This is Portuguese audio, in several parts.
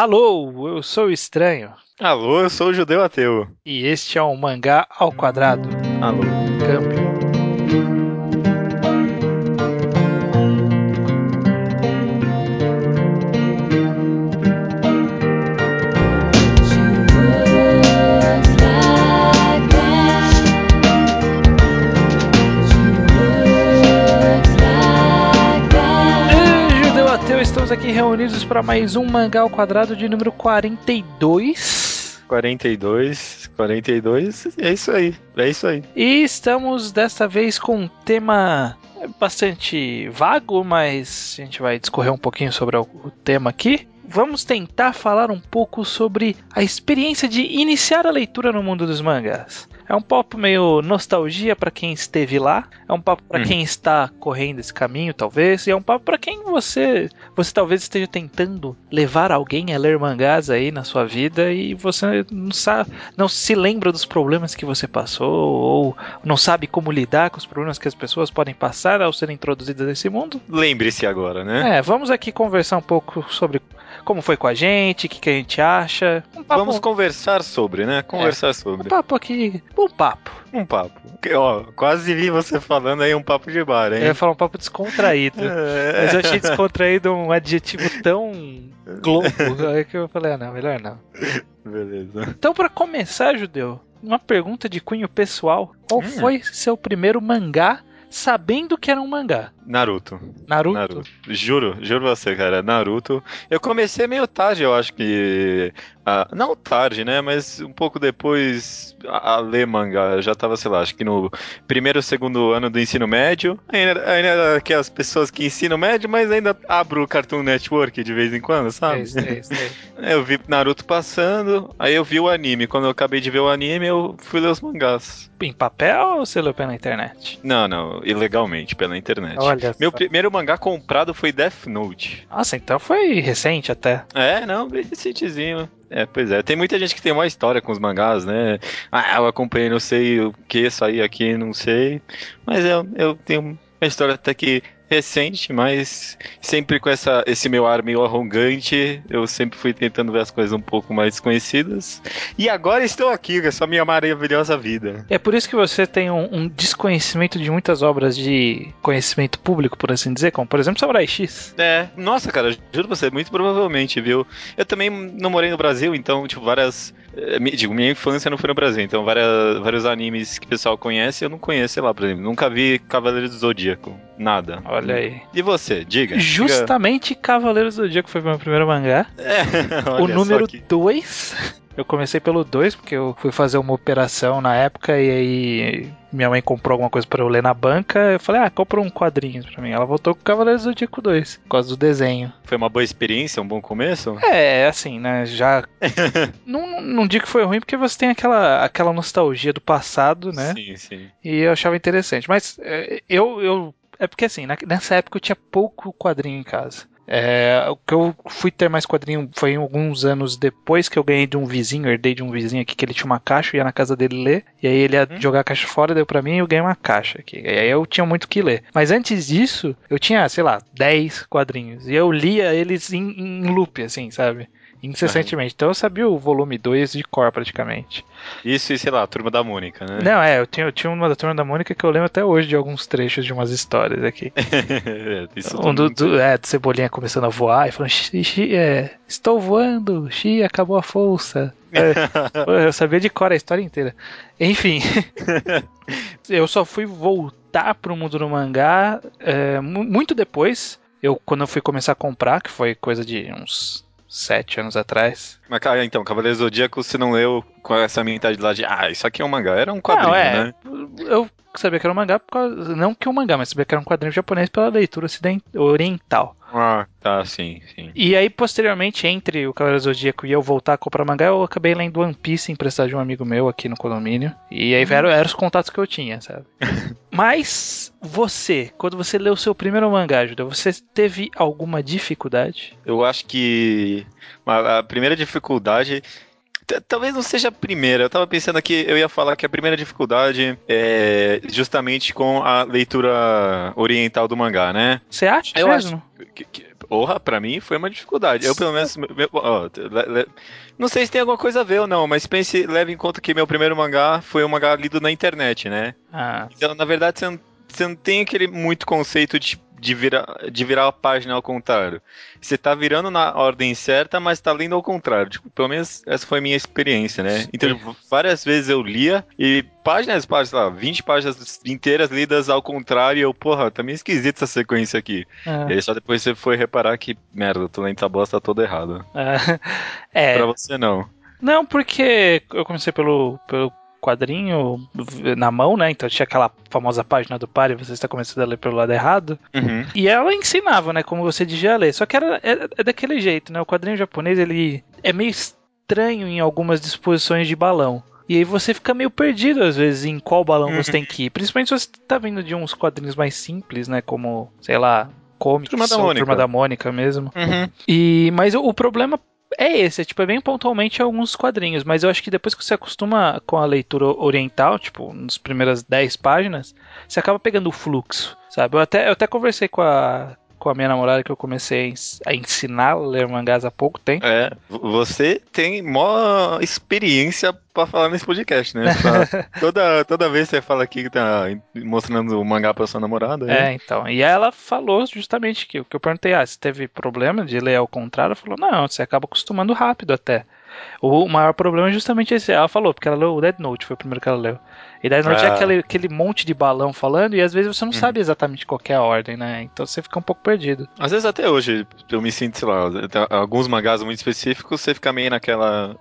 Alô, eu sou o Estranho. Alô, eu sou o Judeu Ateu. E este é um mangá ao quadrado. Alô. Câmbio. Estamos aqui reunidos para mais um mangá ao quadrado de número 42. 42, 42, é isso aí, é isso aí. E estamos desta vez com um tema bastante vago, mas a gente vai discorrer um pouquinho sobre o o tema aqui. Vamos tentar falar um pouco sobre a experiência de iniciar a leitura no mundo dos mangás. É um papo meio nostalgia para quem esteve lá, é um papo para Hum. quem está correndo esse caminho, talvez, e é um papo para quem você, você talvez esteja tentando levar alguém a ler mangás aí na sua vida e você não sabe, não se lembra dos problemas que você passou ou não sabe como lidar com os problemas que as pessoas podem passar ao serem introduzidas nesse mundo. Lembre-se agora, né? É, vamos aqui conversar um pouco sobre como foi com a gente, o que, que a gente acha. Um papo, Vamos conversar sobre, né? Conversar um sobre. papo aqui, um papo. Um papo. Que, Ó, quase vi você falando aí um papo de bar, Eu hein? ia falar um papo descontraído. É. Mas eu achei descontraído um adjetivo tão globo aí que eu falei, ah, não, melhor não. Beleza. Então, pra começar, Judeu, uma pergunta de cunho pessoal. Qual Hum. foi seu primeiro mangá sabendo que era um mangá? Naruto. Naruto? Naruto. Juro, juro você, cara. Naruto. Eu comecei meio tarde, eu acho que. ah, não tarde, né? Mas um pouco depois a, a ler mangá. Eu já tava, sei lá, acho que no primeiro ou segundo ano do ensino médio. Ainda, ainda era aquelas pessoas que ensinam médio, mas ainda abro o Cartoon Network de vez em quando, sabe? Sei, sei, sei. Eu vi Naruto passando, aí eu vi o anime. Quando eu acabei de ver o anime, eu fui ler os mangás. Em papel ou você leu pela internet? Não, não, ilegalmente, pela internet. Olha Meu só. primeiro mangá comprado foi Death Note. Nossa, então foi recente até. É, não, bem recentezinho. É, pois é. Tem muita gente que tem uma história com os mangás, né? Ah, eu acompanhei, não sei o que sair aqui, não sei. Mas eu, eu tenho uma história até que recente, mas sempre com essa, esse meu ar meio arrogante, eu sempre fui tentando ver as coisas um pouco mais desconhecidas. E agora estou aqui com essa minha maravilhosa vida. É por isso que você tem um, um desconhecimento de muitas obras de conhecimento público, por assim dizer, como por exemplo Samurai X. É, nossa, cara, juro você, muito provavelmente, viu? Eu também não morei no Brasil, então, tipo, várias. eh, Digo, minha infância não foi no Brasil, então várias, vários animes que o pessoal conhece, eu não conheço, sei lá, por exemplo, nunca vi Cavaleiro do Zodíaco. Nada. Olha aí. E você, diga. diga. Justamente Cavaleiros do que foi meu primeiro mangá. É, o número que- 2. Eu comecei pelo 2, porque eu fui fazer uma operação na época e aí minha mãe comprou alguma coisa pra eu ler na banca. Eu falei, ah, compra um quadrinho pra mim. Ela voltou com Cavaleiros do Zodíaco 2, por causa do desenho. Foi uma boa experiência, um bom começo? É, assim, né? Já. não, não digo que foi ruim, porque você tem aquela, aquela nostalgia do passado, né? Sim, sim. E eu achava interessante. Mas é, eu, eu. É porque assim, nessa época eu tinha pouco quadrinho em casa. É, o que eu fui ter mais quadrinho foi alguns anos depois que eu ganhei de um vizinho, herdei de um vizinho aqui que ele tinha uma caixa, eu ia na casa dele ler, e aí ele ia Hum. jogar a caixa fora, deu pra mim e eu ganhei uma caixa aqui. E aí eu tinha muito o que ler. Mas antes disso, eu tinha, sei lá, 10 quadrinhos. E eu lia eles em, em loop, assim, sabe? Incessantemente. Então eu sabia o volume 2 de cor praticamente. Isso e, sei lá, Turma da Mônica, né? Não, é, eu tinha, eu tinha uma da turma da Mônica que eu lembro até hoje de alguns trechos de umas histórias aqui. Isso Um do, do, é, do Cebolinha começando a voar e falando: "Xi, xi, é, Estou voando, Xi, acabou a força. É, eu sabia de cor a história inteira. Enfim, eu só fui voltar pro mundo do mangá é, mu- muito depois. Eu, quando eu fui começar a comprar, que foi coisa de uns sete anos atrás. Mas, cara, então, Cavaleiro do Zodíaco, você não leu com essa mentalidade de, ah, isso aqui é um mangá. Era um quadrinho, Não, é, né? Eu sabia que era um mangá, por causa, não que um mangá, mas sabia que era um quadrinho japonês pela leitura ocident- oriental. Ah, tá, sim, sim. E aí, posteriormente, entre o Cavaleiro do Zodíaco e eu voltar a comprar mangá, eu acabei lendo One Piece emprestado de um amigo meu aqui no condomínio. E aí eram, eram os contatos que eu tinha, sabe? Mas você, quando você leu o seu primeiro mangá, Judeu, você teve alguma dificuldade? Eu acho que a a primeira dificuldade. T- Talvez não seja a primeira. Eu tava pensando aqui, eu ia falar que a primeira dificuldade é justamente com a leitura oriental do mangá, né? Você acha Eu mesmo? Que- que- Porra, pra mim foi uma dificuldade. Eu, pelo menos. Ó, não sei se tem alguma coisa a ver ou não, mas pense, leve em conta que meu primeiro mangá foi um mangá lido na internet, né? Ah. Então, na verdade, você não, você não tem aquele muito conceito de de virar, de virar a página ao contrário. Você tá virando na ordem certa, mas tá lendo ao contrário. Tipo, pelo menos essa foi a minha experiência, né? Então, tipo, várias vezes eu lia e páginas, páginas, lá, 20 páginas inteiras lidas ao contrário e eu, porra, tá meio esquisita essa sequência aqui. É. E aí só depois você foi reparar que, merda, eu tô lendo essa bosta toda errada. É. é. Pra você não. Não, porque eu comecei pelo, pelo quadrinho na mão, né? Então tinha aquela famosa página do Pare, você está começando a ler pelo lado errado. Uhum. E ela ensinava, né? Como você devia ler. Só que era, é, é, daquele jeito, né? O quadrinho japonês, ele é meio estranho em algumas disposições de balão. E aí você fica meio perdido, às vezes, em qual balão uhum. você tem que ir. Principalmente se você tá vindo de uns quadrinhos mais simples, né? Como, sei lá, Comics Turma da Mônica, Turma da Mônica mesmo. Uhum. E, mas o, o problema é esse, é, tipo, é bem pontualmente alguns quadrinhos, mas eu acho que depois que você acostuma com a leitura oriental, tipo, nas primeiras 10 páginas, você acaba pegando o fluxo, sabe? Eu até, eu até conversei com a, com a minha namorada que eu comecei a ensinar a ler mangás há pouco tempo. É, você tem maior experiência para falar nesse podcast, né? toda, toda vez você fala aqui que tá mostrando o mangá pra sua namorada. É, é então. E ela falou justamente que, que eu perguntei, ah, se teve problema de ler ao contrário, ela falou, não, você acaba acostumando rápido até. O maior problema é justamente esse. Ela falou, porque ela leu o Dead Note, foi o primeiro que ela leu. E Dead Note é ah. é aquele, aquele monte de balão falando, e às vezes você não uhum. sabe exatamente qual é a ordem, né? Então você fica um pouco perdido. Às vezes até hoje eu me sinto, sei lá, alguns mangás muito específicos, você fica meio naquela.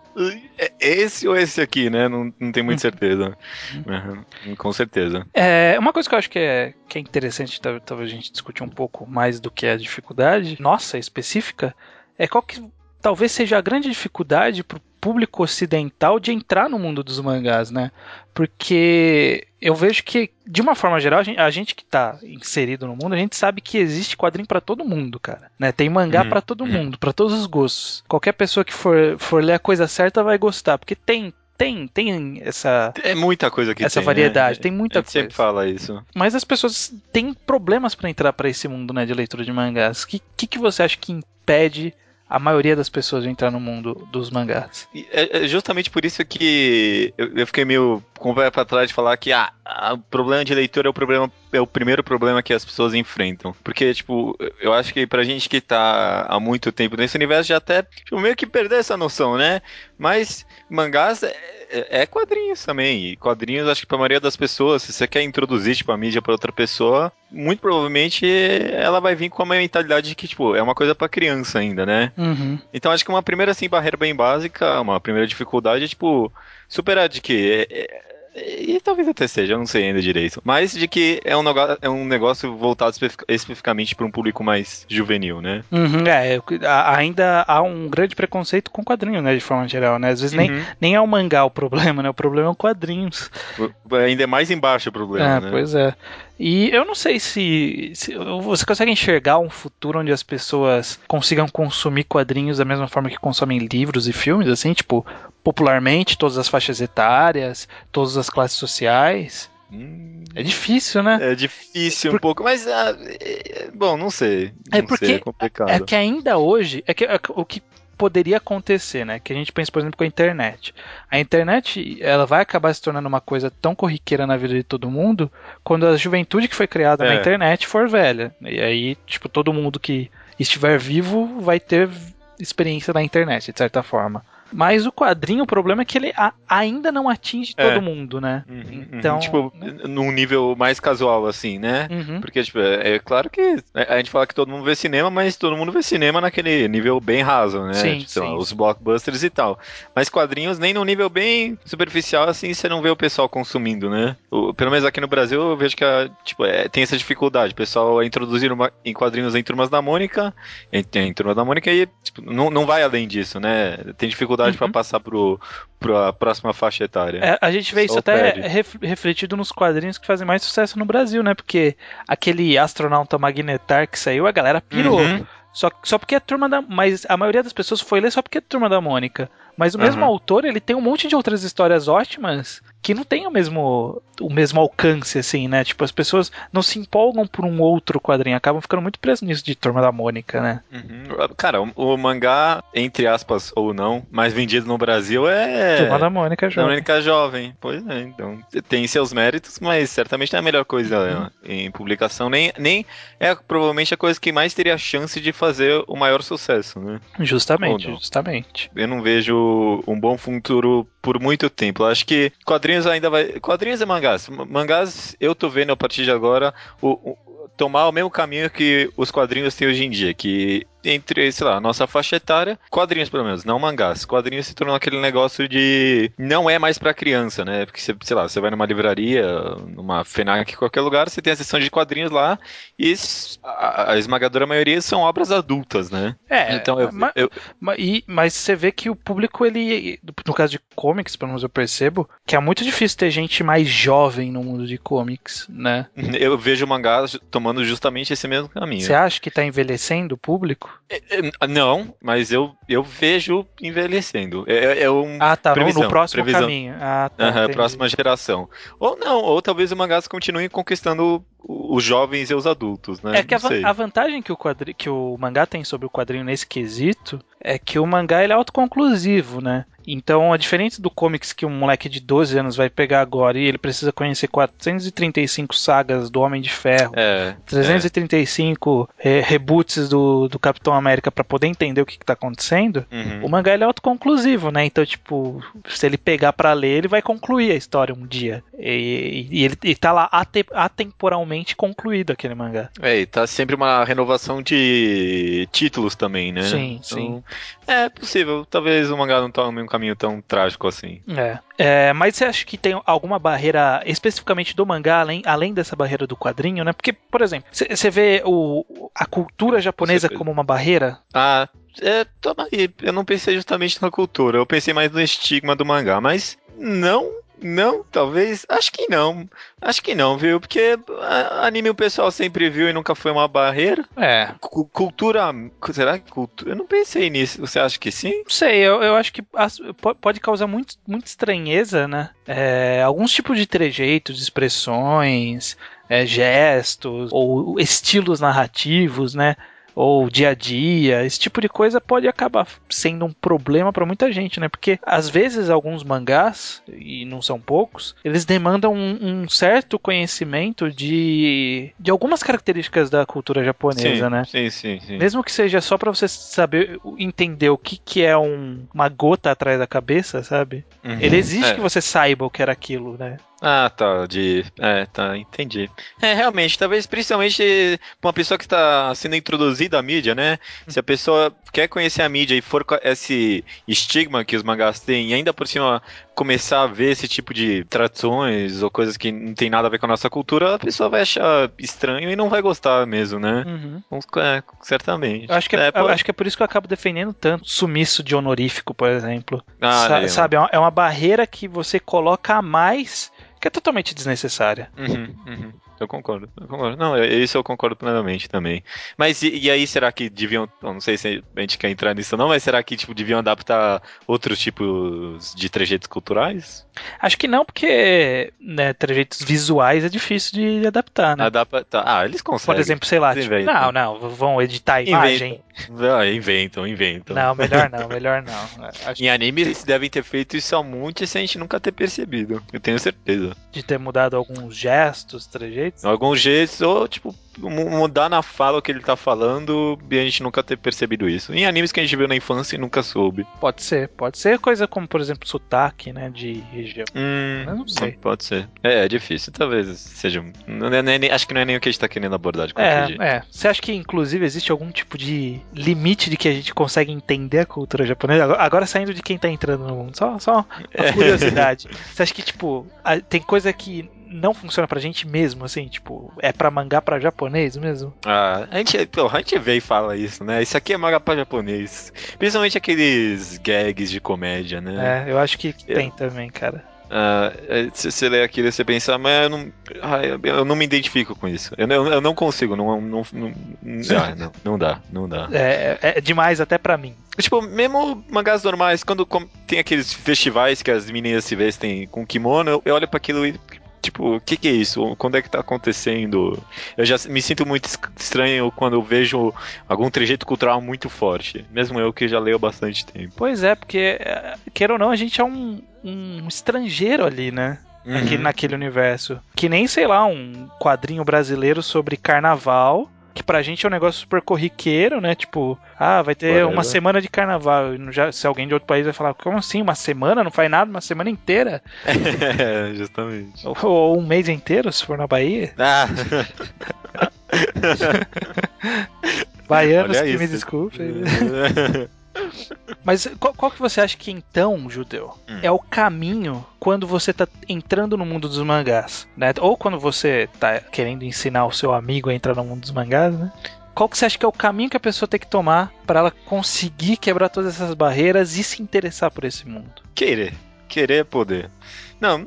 É esse ou esse aqui, né? Não, não tem muita uhum. certeza. Uhum. Com certeza. É, uma coisa que eu acho que é, que é interessante, talvez a gente discutir um pouco mais do que a dificuldade, nossa, específica, é qual que talvez seja a grande dificuldade para o público ocidental de entrar no mundo dos mangás, né? Porque eu vejo que, de uma forma geral, a gente, a gente que está inserido no mundo, a gente sabe que existe quadrinho para todo mundo, cara. Né? Tem mangá uhum. para todo uhum. mundo, para todos os gostos. Qualquer pessoa que for, for ler a coisa certa vai gostar, porque tem tem, tem essa. É muita coisa que Essa tem, variedade, né? tem muita coisa. sempre fala isso. Mas as pessoas têm problemas para entrar para esse mundo, né, de leitura de mangás. O que, que, que você acha que impede a maioria das pessoas entrar no mundo dos mangás. É, é justamente por isso que eu fiquei meio com o pé pra trás de falar que ah, o problema de leitura é o problema é o primeiro problema que as pessoas enfrentam. Porque, tipo, eu acho que pra gente que tá há muito tempo nesse universo já até tipo, meio que perdeu essa noção, né? Mas mangás é, é, é quadrinhos também. E quadrinhos, acho que pra maioria das pessoas, se você quer introduzir, tipo, a mídia pra outra pessoa, muito provavelmente ela vai vir com uma mentalidade de que, tipo, é uma coisa para criança ainda, né? Uhum. Então acho que uma primeira, assim, barreira bem básica, uma primeira dificuldade é, tipo, superar de que é, é e talvez até seja, eu não sei ainda direito. Mas de que é um negócio, é um negócio voltado especificamente para um público mais juvenil, né? Uhum, é, ainda há um grande preconceito com quadrinhos, né? De forma geral, né? Às vezes uhum. nem, nem é o mangá o problema, né? O problema é o quadrinhos. Ainda é mais embaixo o problema, é, né? Pois é. E eu não sei se, se, você consegue enxergar um futuro onde as pessoas consigam consumir quadrinhos da mesma forma que consomem livros e filmes, assim, tipo, popularmente, todas as faixas etárias, todas as classes sociais. Hum, é difícil, né? É difícil Por... um pouco, mas ah, é, bom, não sei. É não porque sei, é, complicado. é que ainda hoje é que é, o que poderia acontecer, né? Que a gente pensa, por exemplo, com a internet. A internet, ela vai acabar se tornando uma coisa tão corriqueira na vida de todo mundo quando a juventude que foi criada é. na internet for velha. E aí, tipo, todo mundo que estiver vivo vai ter experiência na internet, de certa forma. Mas o quadrinho, o problema é que ele a, ainda não atinge é. todo mundo, né? Uhum, uhum. então, uhum. tipo, né? num nível mais casual, assim, né? Uhum. Porque, tipo, é, é, claro que a gente fala que todo mundo vê cinema, mas todo mundo vê cinema naquele nível bem raso, né? Sim, tipo, sim. Lá, os blockbusters e tal. Mas quadrinhos, nem num nível bem superficial, assim, você não vê o pessoal consumindo, né? O, pelo menos aqui no Brasil, eu vejo que a, tipo, é, tem essa dificuldade. O pessoal é introduzir uma, em quadrinhos em turmas da Mônica, em, em turmas da Mônica, e tipo, não, não vai além disso, né? Tem dificuldade uhum. para passar pro pra próxima faixa etária. É, a gente vê isso até refletido nos quadrinhos que fazem mais sucesso no Brasil, né? Porque aquele astronauta magnetar que saiu, a galera pirou. Uhum. Só, só porque é turma da. Mas a maioria das pessoas foi ler só porque é turma da Mônica. Mas o mesmo uhum. autor, ele tem um monte de outras histórias ótimas que não tem o mesmo, o mesmo alcance, assim, né? Tipo, as pessoas não se empolgam por um outro quadrinho, acabam ficando muito presos nisso de Turma da Mônica, né? Uhum. Cara, o, o, mangá, entre aspas, ou não, mais vendido no Brasil é. Turma da Mônica Jovem. Mônica Jovem. Pois é, então tem seus méritos, mas certamente não é a melhor coisa uhum. em publicação, nem, nem é provavelmente a coisa que mais teria chance de fazer o maior sucesso, né? Justamente, justamente. Eu não vejo um bom futuro por muito tempo. Eu acho que quadrinhos ainda vai. Quadrinhos e mangás. Mangás, eu tô vendo a partir de agora o, o tomar o mesmo caminho que os quadrinhos têm hoje em dia, que entre, sei lá, nossa faixa etária, quadrinhos pelo menos, não mangás. Quadrinhos se tornou aquele negócio de não é mais para criança, né? Porque você, sei lá, você vai numa livraria, numa FENAC, qualquer lugar, você tem a seção de quadrinhos lá e a, a esmagadora maioria são obras adultas, né? É, então eu, mas, eu... Mas, mas você vê que o público ele, no caso de comics, pelo menos eu percebo, que é muito difícil ter gente mais jovem no mundo de comics, né? Eu vejo mangás tomando justamente esse mesmo caminho. Você acha que tá envelhecendo o público? É, é, não, mas eu, eu vejo envelhecendo. É, é, é um ah, tá. Previsão, no próximo previsão. caminho. Ah, tá. Uhum, próxima geração. Ou não, ou talvez o mangás continue conquistando os jovens e os adultos, né? É que a, a, vantagem que o, quadri, que o mangá tem sobre o quadrinho nesse quesito é que o mangá ele é autoconclusivo, né? Então, a diferença do comics que um moleque de 12 anos vai pegar agora e ele precisa conhecer 435 sagas do Homem de Ferro, é, 335 é. Re reboots do, do Capitão América para poder entender o que, está acontecendo, uhum. o mangá ele é autoconclusivo, né? Então, tipo, se ele pegar para ler, ele vai concluir a história um dia. E, e ele, ele tá lá atemporalmente concluído aquele mangá. É, e tá sempre uma renovação de títulos também, né? Sim, então, sim. É possível. Talvez o mangá não tome um caminho tão trágico assim. É. é. mas você acha que tem alguma barreira especificamente do mangá, além, além dessa barreira do quadrinho, né? Porque, por exemplo, você vê o, a cultura japonesa como uma barreira? Ah, é, toma aí. Eu não pensei justamente na cultura, eu pensei mais no estigma do mangá, mas não não, talvez. Acho que não. Acho que não, viu? Porque anime o pessoal sempre viu e nunca foi uma barreira. É. C cultura. Será que cultura. Eu não pensei nisso. Você acha que sim? Não sei, eu, eu acho que pode causar muito, muita estranheza, né? É, alguns tipos de trejeitos, expressões, é, gestos ou estilos narrativos, né? Ou dia a dia, esse tipo de coisa pode acabar sendo um problema para muita gente, né? Porque às vezes alguns mangás, e não são poucos, eles demandam um, um certo conhecimento de, de algumas características da cultura japonesa, sim, né? Sim, sim, sim. Mesmo que seja só para você saber entender o que, que é um, uma gota atrás da cabeça, sabe? Uhum, Ele exige é. que você saiba o que era aquilo, né? Ah, tá, de. É, tá, entendi. É, realmente, talvez principalmente pra uma pessoa que está sendo introduzida à mídia, né? Se a pessoa quer conhecer a mídia e for com esse estigma que os mangás têm, e ainda por cima começar a ver esse tipo de tradições ou coisas que não tem nada a ver com a nossa cultura, a pessoa vai achar estranho e não vai gostar mesmo, né? Uhum. É, certamente. Eu acho, que é, é acho que é por isso que eu acabo defendendo tanto sumiço de honorífico, por exemplo. Ah, Sa é. Sabe, é uma barreira que você coloca a mais que é totalmente desnecessária. Uhum, uhum. Eu concordo, eu concordo. Não, isso eu concordo plenamente também. Mas e, e, aí, será que deviam. Não sei se a gente quer entrar nisso ou não, mas será que tipo, deviam adaptar outros tipos de trejeitos culturais? Acho que não, porque né, trejeitos visuais é difícil de adaptar, né? Adaptar. Ah, eles conseguem. Por exemplo, sei lá, tipo, não, não, vão editar a imagem. Inventam, ah, inventam, inventam. Não, melhor não, melhor não. Acho em anime eles devem ter feito isso há muito sem a gente nunca ter percebido. Eu tenho certeza. De ter mudado alguns gestos, trejeitos? Alguns gestos, ou tipo, mudar na fala o que ele tá falando e a gente nunca ter percebido isso. Em animes que a gente viu na infância e nunca soube. Pode ser, pode ser coisa como, por exemplo, sotaque, né, de região. Hum, Eu não sei. Pode ser. É, é difícil, talvez seja. Não é, nem, acho que não é nem o que a gente tá querendo abordar de qualquer é, É, você acha que, inclusive, existe algum tipo de limite de que a gente consegue entender a cultura japonesa? Agora, agora saindo de quem tá entrando no mundo, só, só uma é. curiosidade. Você acha que, tipo, tem coisa que não funciona pra gente mesmo, assim, tipo, é pra mangá pra japonês mesmo? Ah, a gente, pô, a gente vê e fala isso, né? Isso aqui é mangá pra japonês. Principalmente aqueles gags de comédia, né? É, eu acho que tem também, cara. Uh, você lê aquilo e você pensa, mas eu não, eu não me identifico com isso. Eu, eu, eu não consigo, não, não, não, não, dá, não, não dá, não dá. É, é demais até para mim. Tipo, mesmo mangás normais, quando tem aqueles festivais que as meninas se vestem com kimono, eu, eu olho para aquilo e Tipo, o que, que é isso? Quando é que tá acontecendo? Eu já me sinto muito estranho quando eu vejo algum trejeito cultural muito forte. Mesmo eu que já leio há bastante tempo. Pois é, porque, é, queira ou não, a gente é um, um estrangeiro ali, né? Uhum. Aqui, naquele universo. Que nem, sei lá, um quadrinho brasileiro sobre carnaval que pra gente é um negócio super corriqueiro, né? Tipo, ah, vai ter Whatever. uma semana de carnaval. Já, se alguém de outro país vai falar, como assim? Uma semana? Não faz nada? Uma semana inteira? é, justamente. Ou, ou, um mês inteiro, se for na Bahia. Ah. Baianos Olha que isso. me desculpem. Mas qual, qual, que você acha que então, Judeu, hum. é o caminho quando você tá entrando no mundo dos mangás, né? Ou quando você tá querendo ensinar o seu amigo a entrar no mundo dos mangás, né? Qual que você acha que é o caminho que a pessoa tem que tomar para ela conseguir quebrar todas essas barreiras e se interessar por esse mundo? Querer. Querer é poder. Não,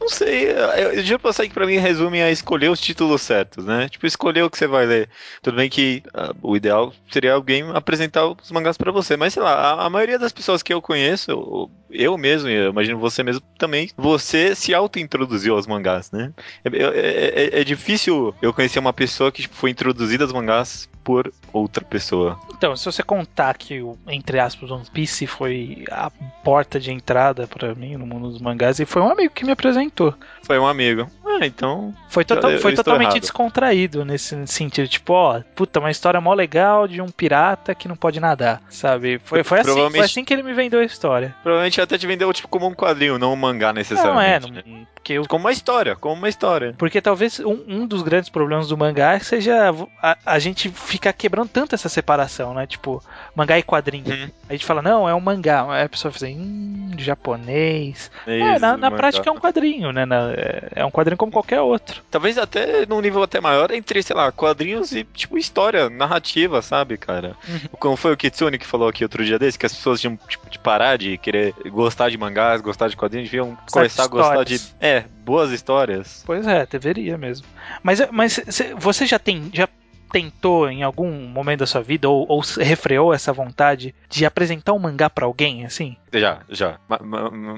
não sei, eu já passei que pra mim resume a escolher os títulos certos, né? Tipo, escolher o que você vai ler. Tudo bem que uh, o ideal seria alguém apresentar os mangás para você, mas sei lá, a, a, maioria das pessoas que eu conheço, eu mesmo, eu imagino você mesmo também, você se auto-introduziu aos mangás, né? É, é, é, é, difícil eu conhecer uma pessoa que tipo, foi introduzida aos mangás por outra pessoa. Então, se você contar que entre aspas, One Piece foi a porta de entrada para mim no mundo dos mangás, e foi um amigo que me apresentou. Foi um amigo. Ah, então. Foi, eu, foi eu totalmente errado. descontraído nesse sentido. Tipo, ó, puta, uma história mó legal de um pirata que não pode nadar, sabe? Foi, foi, assim, foi assim que ele me vendeu a história. Provavelmente até te vendeu tipo como um quadrinho, não um mangá necessariamente. Não é, não, né? Porque. Como uma história, como uma história. Porque talvez um, um dos grandes problemas do mangá seja a, a gente ficar quebrando tanto essa separação, né? Tipo, mangá e quadrinho. Uhum. A gente fala, não, é um mangá. Aí a pessoa fala assim, hum, japonês. É, é na, na prática é um quadrinho, né? Na, é, é um quadrinho como qualquer outro. Talvez até num nível até maior entre, sei lá, quadrinhos e, tipo, história, narrativa, sabe, cara? Uhum. Como foi o Kitsune que falou aqui outro dia desse, que as pessoas tinham, tipo, de parar de querer gostar de mangás, gostar de quadrinhos, deviam começar a gostar de. É, boas histórias. Pois é, deveria mesmo. Mas, mas você já tem. Já tentou em algum momento da sua vida ou, ou refreou essa vontade de apresentar um mangá para alguém, assim? Já, já.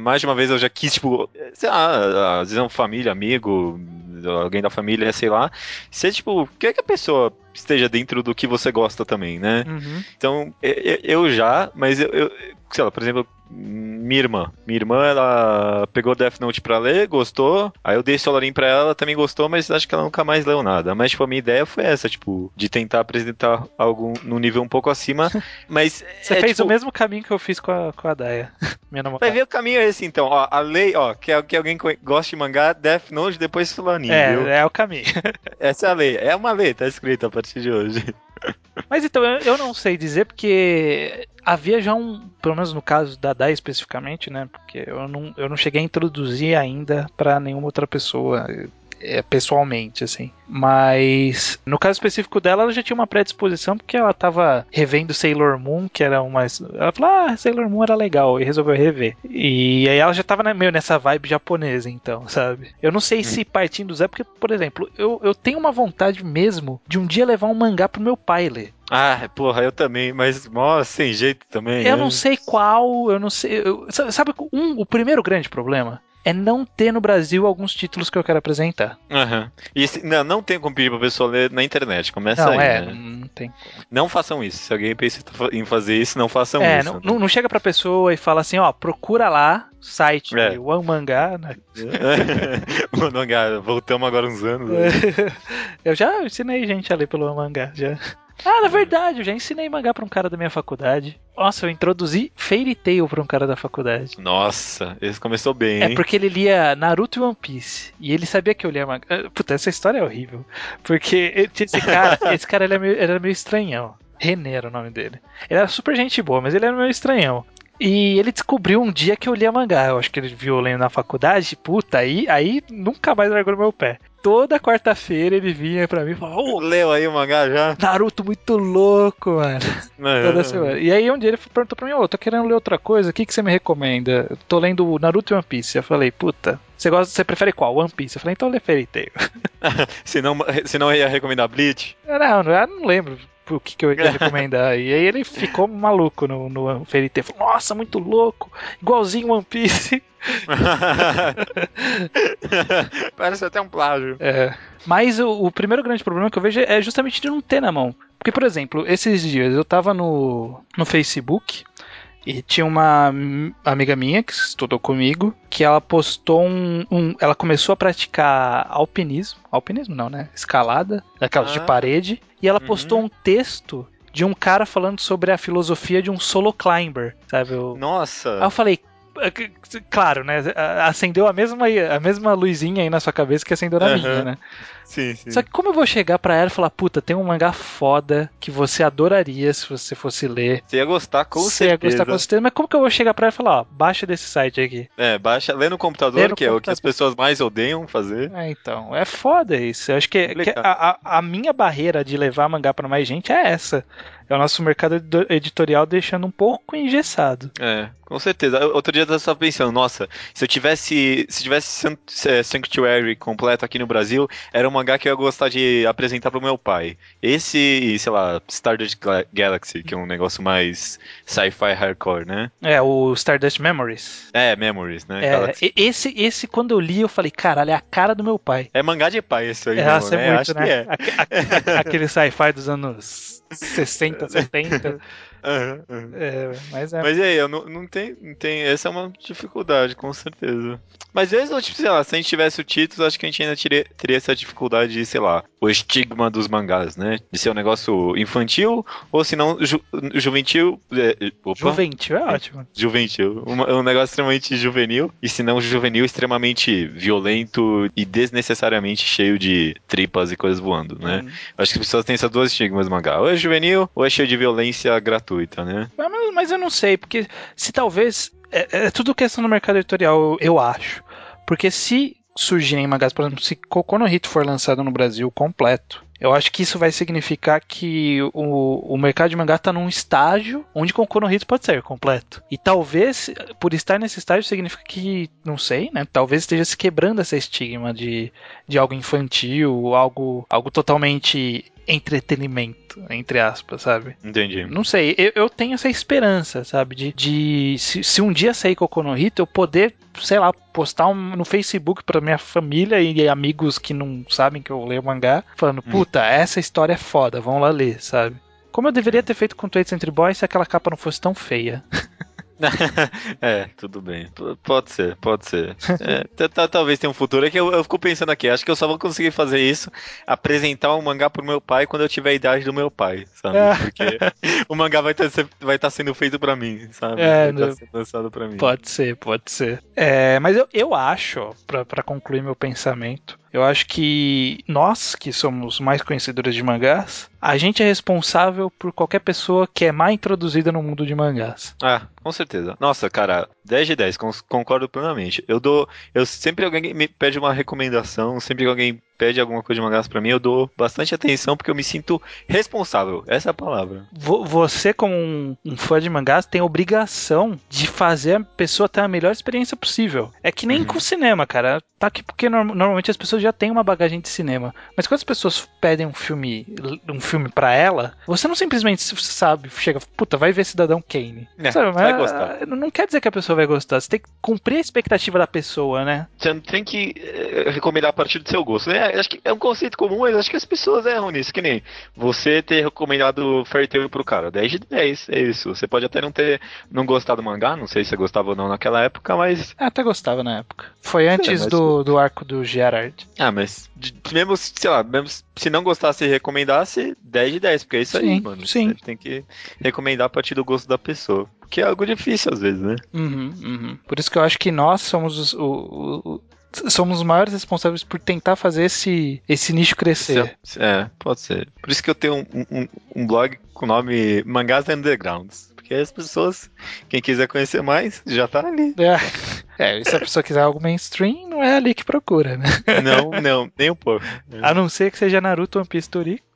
Mais de uma vez eu já quis, tipo, sei lá, às vezes é um família, amigo, alguém da família, sei lá. Ser, tipo, quer que a pessoa esteja dentro do que você gosta também, né? Uhum. Então, eu, eu, já, mas eu, eu, sei lá, por exemplo, minha irmã. Minha irmã, ela pegou Death Note pra ler, gostou. Aí eu dei Solarim pra ela, ela também gostou, mas acho que ela nunca mais leu nada. Mas, tipo, a minha ideia foi essa, tipo, de tentar apresentar algo no nível um pouco acima. Mas. Você é, fez tipo... o mesmo caminho que eu fiz com a, com a Daya, minha namorada. Vai ver o caminho é esse, então. Ó, a lei, ó, que, que alguém goste de mangá, Death Note, depois Solarim. É, viu? é o caminho. Essa é a lei. É uma lei, tá escrita a partir de hoje. Mas então, eu não sei dizer porque havia já um, pelo menos no caso da Dai especificamente, né? Porque eu não, eu não cheguei a introduzir ainda para nenhuma outra pessoa é, pessoalmente, assim. Mas no caso específico dela, ela já tinha uma predisposição porque ela tava revendo Sailor Moon, que era uma. Ela falou, ah, Sailor Moon era legal, e resolveu rever. E aí ela já tava meio nessa vibe japonesa, então, sabe? Eu não sei hum. se partindo do Zé, porque, por exemplo, eu, eu tenho uma vontade mesmo de um dia levar um mangá pro meu pai ler. Ah, porra, eu também, mas mó sem jeito também. Eu né? não sei qual, eu não sei. Eu, sabe, um, o primeiro grande problema é não ter no Brasil alguns títulos que eu quero apresentar. Uhum. E se, não, não tem como pedir pra pessoa ler na internet. Começa não, aí. É, né? não tem Não façam isso. Se alguém pensa em fazer isso, não façam é, isso. Não, não chega pra pessoa e fala assim, ó, procura lá site é. One Mangá, né? One Mangá, voltamos agora uns anos. Né? eu já ensinei gente a ler pelo One Mangá, já. Ah, na verdade, eu já ensinei mangá pra um cara da minha faculdade. Nossa, eu introduzi Fairy Tail pra um cara da faculdade. Nossa, esse começou bem, é hein? É porque ele lia Naruto e One Piece. E ele sabia que eu lia mangá. Ah, puta, essa história é horrível. Porque esse cara, esse cara ele era, meio, era meio estranhão. René era o nome dele. Ele era super gente boa, mas ele era meio estranhão. E ele descobriu um dia que eu lia mangá. Eu acho que ele viu lendo na faculdade. Puta, aí, aí nunca mais largou no meu pé toda quarta-feira ele vinha pra mim e falava: Ô, Leu aí o mangá já? Naruto muito louco, mano. É. Toda semana. E aí um dia ele perguntou pra mim, ô, tô querendo ler outra coisa, o que, que você me recomenda? Eu tô lendo Naruto e One Piece. Eu falei, puta, você gosta, você prefere qual? One Piece? Eu falei, então lê Fairy Tail. se, não, se não ia recomendar Bleach? Não, não, eu não lembro o que, que eu ia recomendar. e aí ele ficou maluco no, no Fairy. Falou, nossa, muito louco, igualzinho One Piece. Parece até um plágio. É. Mas o, o primeiro grande problema que eu vejo é justamente de não ter na mão. Porque, por exemplo, esses dias eu tava no, no Facebook e tinha uma amiga minha que estudou comigo que ela postou um, um ela começou a praticar alpinismo, alpinismo não, né? Escalada, daquelas de Ah. parede, e ela Uhum. postou um texto de um cara falando sobre a filosofia de um solo climber, sabe? Aí Nossa. eu falei, "É que- claro, né? Acendeu a mesma, a mesma luzinha aí na sua cabeça que acendeu na Aham. minha, né? Sim, sim. Só que como eu vou chegar pra ela e falar, puta, tem um mangá foda que você adoraria se você fosse ler. Você ia gostar com você ia certeza. gostar com certeza, mas como que eu vou chegar pra ela e falar, ó, baixa desse site aqui? É, baixa, lê no computador, Lê no que é o que computador. as pessoas mais odeiam fazer. É, então, é foda isso. Eu acho que, que a, a- a minha barreira de levar mangá pra mais gente é essa. É o nosso mercado editorial deixando um pouco engessado. É, com certeza. Outro dia eu tava pensando, nossa, se eu tivesse. Se tivesse é, Sanctuary completo aqui no Brasil, era um mangá que eu ia gostar de apresentar pro meu pai. Esse, sei lá, Stardust Galaxy, que é um negócio mais sci-fi hardcore, né? É, o Stardust Memories. É, Memories, né? É, Galaxy. esse, esse, quando eu li, eu falei, caralho, é a cara do meu pai. É mangá de pai esse aí, É, mesmo, é né? muito, Acho né? que é. Aque- aque- Aquele sci-fi dos anos 60, 70. Aham, aham. É, mas é. Mas e aí, eu não, não tem, não tem. Essa é uma dificuldade, com certeza. Mas mesmo, tipo, sei lá, se a gente tivesse o título, acho que a gente ainda teria, teria essa dificuldade de, sei lá, o estigma dos mangás, né? De ser um negócio infantil, ou se não, ju, juventil. É, opa, Juventil é ótimo. Juventil. Um, um negócio extremamente juvenil, e se não juvenil, extremamente violento e desnecessariamente cheio de tripas e coisas voando, né? Hum. Acho que as pessoas têm essas duas estigmas do mangá. Ou é juvenil, ou é cheio de violência gratuita, né? Mas, mas eu não sei, porque se talvez. É, é tudo questão do mercado editorial, eu, eu acho. Porque se surgirem mangás, por exemplo, se Kokono Hito for lançado no Brasil completo, eu acho que isso vai significar que o, o mercado de mangá está num estágio onde Kokono Hito pode ser completo. E talvez, por estar nesse estágio, significa que, não sei, né? Talvez esteja se quebrando essa estigma de, de algo infantil, algo, algo totalmente entretenimento, entre aspas, sabe? Entendi. Não sei, eu, eu tenho essa esperança, sabe? De, de se, se um dia sair Kokono no Hito, eu poder, sei lá, postar um, no Facebook pra minha família e amigos que não sabem que eu leio mangá, falando, Hum. Puta, essa história é foda, vão lá ler, sabe? Como eu deveria ter feito com Tweets Entre Boys se aquela capa não fosse tão feia. é, tudo bem. Pode ser, pode ser. É, talvez tenha um futuro. É que eu, eu fico pensando aqui, acho que eu só vou conseguir fazer isso, apresentar um mangá pro meu pai quando eu tiver a idade do meu pai, sabe? Porque o mangá vai estar vai estar sendo feito pra mim, sabe? É, vai estar sendo lançado pra mim. Pode ser, pode ser. É, mas eu, eu acho, pra pra concluir meu pensamento, eu acho que nós, que somos mais conhecedores de mangás, a gente é responsável por qualquer pessoa que é mal introduzida no mundo de mangás. Ah, com certeza. Nossa, cara, 10 de 10, cons- concordo plenamente. Eu dou. Eu sempre alguém me pede uma recomendação, sempre alguém pede alguma coisa de mangás pra mim, eu dou bastante atenção porque eu me sinto responsável. Essa é a palavra. Vo- Você, como um, um fã de mangás, tem obrigação de fazer a pessoa ter a melhor experiência possível. É que nem Uhum. com cinema, cara. Tá aqui porque norm- normalmente as pessoas já têm uma bagagem de cinema. Mas quando as pessoas pedem um filme, um filme para ela, você não simplesmente sabe, chega, puta, vai ver Cidadão Kane. É, Sabe, vai mas, gostar. ah, Não quer dizer que a pessoa vai gostar. Você tem que cumprir a expectativa da pessoa, né? Você não tem que eh, recomendar a partir do seu gosto. Né? acho que é um conceito comum, mas acho que as pessoas erram nisso. Que nem você ter recomendado Fairy Tail pro cara. 10 de 10, é isso. Você pode até não ter não gostado do mangá, não sei se você gostava ou não naquela época, mas. Eu até gostava na época. Foi antes mas- do, do arco do Gerard. Ah, mas de- mesmo, sei lá, mesmo se não gostasse e recomendasse, 10 de 10, porque é isso Sim, aí, mano. sim. Você tem que recomendar a partir do gosto da pessoa. Que é algo difícil às vezes, né? Uhum, uhum. Por isso que eu acho que nós somos os, o- o- somos os maiores responsáveis por tentar fazer esse, esse nicho crescer. É, pode ser. Por isso que eu tenho um, um- um blog com o nome Mangás Undergrounds. Porque as pessoas, quem quiser conhecer mais, já tá ali. É. É, se a pessoa quiser algo mainstream, não é ali que procura, né? Não, não, nem um pouco. A não ser que seja Naruto, One Piece,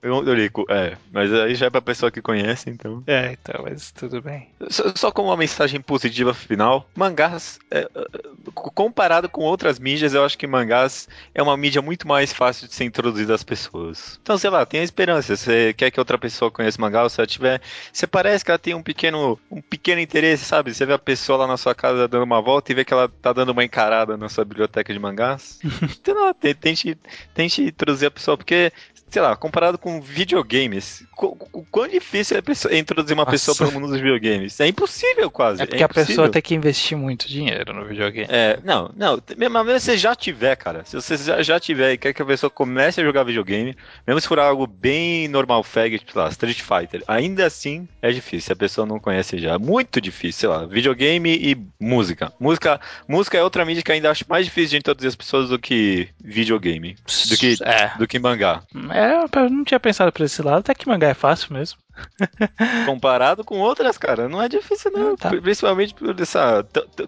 Toriko. Dorico, é. Mas aí já é pra pessoa que conhece, então. É, então, mas tudo bem. Só, só como uma mensagem positiva final, mangás, é, é, comparado com outras mídias, eu acho que mangás é uma mídia muito mais fácil de ser introduzida às pessoas. Então, sei lá, tenha esperança. Você quer que outra pessoa conheça mangá, ou se ela tiver. Você parece que ela tem um pequeno, um pequeno interesse, sabe? Você vê a pessoa lá na sua casa dando uma volta e vê que ela tá dando uma encarada na sua biblioteca de mangás. então, não, tente, tente introduzir a pessoa, porque sei lá, comparado com videogames, o quão difícil é, pessoa, é introduzir uma Nossa. pessoa para o mundo dos videogames? É impossível quase. É porque é a pessoa tem que investir muito dinheiro no videogame. É, não, não, mesmo se você já tiver, cara, se você já, já tiver e quer que a pessoa comece a jogar videogame, mesmo se for algo bem normal fag, tipo lá, Street Fighter, ainda assim é difícil, a pessoa não conhece já. Muito difícil, sei lá, videogame e música. Música, música é outra mídia que ainda acho mais difícil de introduzir as pessoas do que videogame, do que, é. do que mangá. É, é, eu não tinha pensado por esse lado, até que mangá é fácil mesmo. Comparado com outras, cara, não é difícil não, tá. principalmente por essa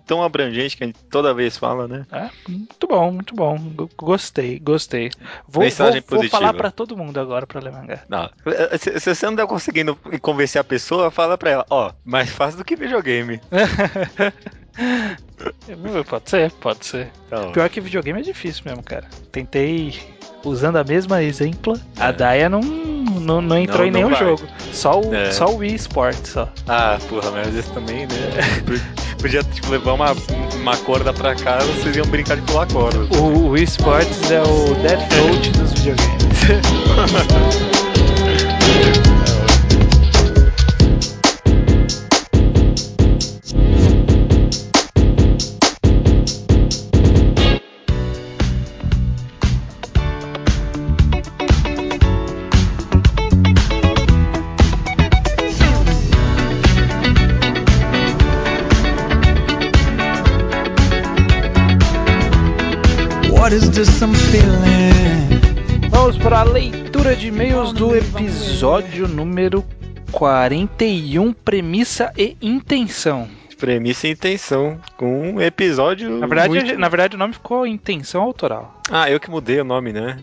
tão abrangente que a gente toda vez fala, né? É, muito bom, muito bom, gostei, gostei. Vou, Mensagem vou, vou falar para todo mundo agora para ler mangá. Não, se, se, você não tá conseguindo convencer a pessoa, fala para ela, ó, mais fácil do que videogame. pode ser, pode ser. Então. Pior que videogame é difícil mesmo, cara. Tentei usando a mesma exemplo, a é. Daya não, não, não entrou não, em nenhum jogo. Só o, é. só o Wii Sports, só. Ah, porra, mas esse também, né? Podia tipo, levar uma, uma corda pra casa, vocês iam brincar de pular corda. O, o Wii Sports é o Death Note dos videogames. Vamos para a leitura de e-mails do episódio número 41, premissa e intenção. Premissa e intenção, com um episódio. Na verdade, muito... na verdade, o nome ficou intenção autoral. Ah, eu que mudei o nome, né?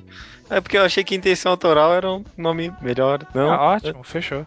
É porque eu achei que intenção autoral era um nome melhor. Não? Ah, ótimo, fechou.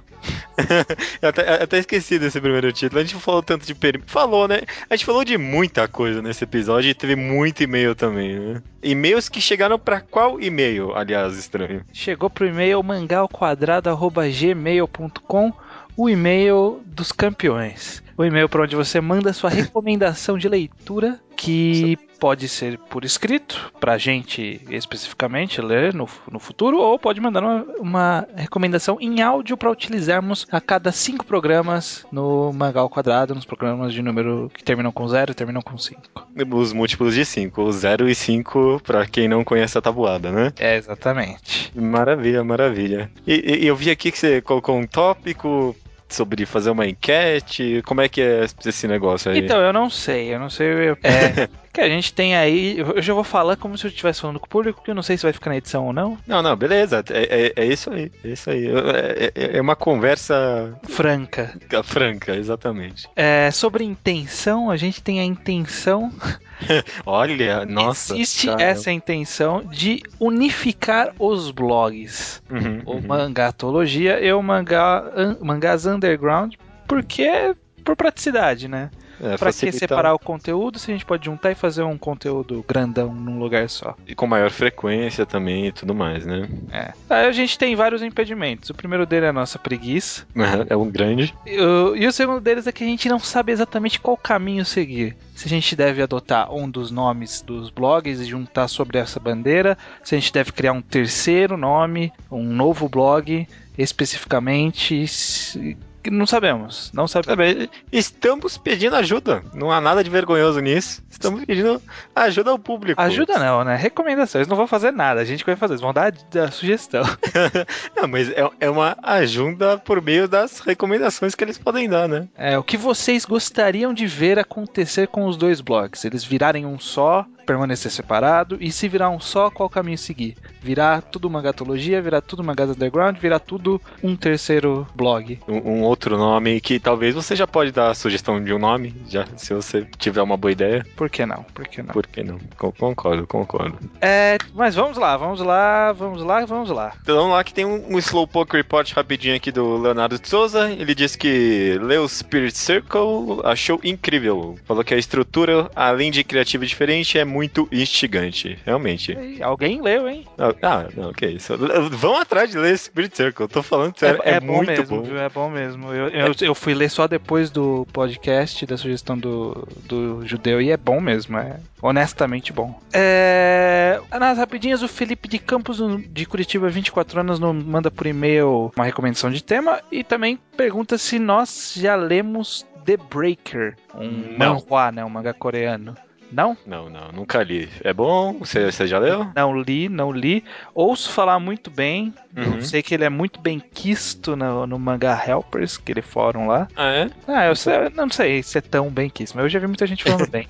eu até, até, esqueci desse primeiro título. A gente falou tanto de. Per... Falou, né? A gente falou de muita coisa nesse episódio e teve muito e-mail também, né? E-mails que chegaram para qual e-mail, aliás, estranho? Chegou pro e-mail mangalquadrado.gmail.com o e-mail dos campeões. O e-mail para onde você manda sua recomendação de leitura, que pode ser por escrito, para a gente especificamente ler no, no futuro, ou pode mandar uma, uma recomendação em áudio para utilizarmos a cada cinco programas no Mangal Quadrado, nos programas de número que terminam com zero e terminam com cinco. Os múltiplos de cinco, o zero e cinco, para quem não conhece a tabuada, né? É, exatamente. Maravilha, maravilha. E, e eu vi aqui que você colocou um tópico sobre fazer uma enquete? Como é que é esse negócio aí? Então, eu não sei, eu não sei. Eu, é, que a gente tem aí. Eu já vou falar como se eu estivesse falando com o público, que eu não sei se vai ficar na edição ou não. Não, não, beleza. É, é, é isso aí. É isso aí. É, é, é uma conversa. Franca. Franca, exatamente. É, sobre intenção, a gente tem a intenção. Olha, nossa. Existe caramba. essa intenção de unificar os blogs. Uhum, o uhum. Mangatologia e o mangá, Mangás Underground, porque por praticidade, né? É, pra que separar o conteúdo se a gente pode juntar e fazer um conteúdo grandão num lugar só? E com maior frequência também e tudo mais, né? É. Aí a gente tem vários impedimentos. O primeiro dele é a nossa preguiça. É um grande. E o, e o segundo deles é que a gente não sabe exatamente qual caminho seguir. Se a gente deve adotar um dos nomes dos blogs e juntar sobre essa bandeira, se a gente deve criar um terceiro nome, um novo blog especificamente não sabemos, não sabemos. Estamos pedindo ajuda. Não há nada de vergonhoso nisso. Estamos pedindo ajuda ao público. Ajuda não, né? Recomendações. Não vão fazer nada. A gente vai fazer. Eles vão dar a sugestão. não, mas é, é uma ajuda por meio das recomendações que eles podem dar, né? É, o que vocês gostariam de ver acontecer com os dois blogs? Eles virarem um só permanecer separado? E se virar um só, qual caminho seguir? Virar tudo mangatologia, virar tudo mangás underground, virar tudo um terceiro blog? Um, um, outro nome que talvez você já pode dar a sugestão de um nome, já se você tiver uma boa ideia. Por que não? Por que não? Por que não? Concordo, concordo. É, mas vamos lá, vamos lá, vamos lá, vamos lá. Então vamos lá que tem um, um Slowpoke Report rapidinho aqui do Leonardo de Souza. Ele disse que leu Spirit Circle, achou incrível. Falou que a estrutura, além de criativa e diferente, é muito instigante. Realmente. E alguém leu, hein? Ah, não, ok. Isso. Vão atrás de ler Spirit Circle. Tô falando sério. É, é, é bom muito mesmo, bom. É bom mesmo. Eu, eu, eu, fui ler só depois do podcast da sugestão do, do judeu e é bom mesmo. É honestamente bom. É... Nas rapidinhas, o Felipe de Campos de Curitiba 24 anos manda por e-mail uma recomendação de tema e também pergunta se nós já lemos The Breaker, um Não. manhua, né, um mangá coreano. Não? Não, não, nunca li. É bom? Você, você já leu? Não li, não li. Ouço falar muito bem. Uhum. Sei que ele é muito bem quisto no, no Manga Helpers, aquele fórum lá. Ah, é? Ah, eu sei, não sei se é tão bem quisto, mas eu já vi muita gente falando bem.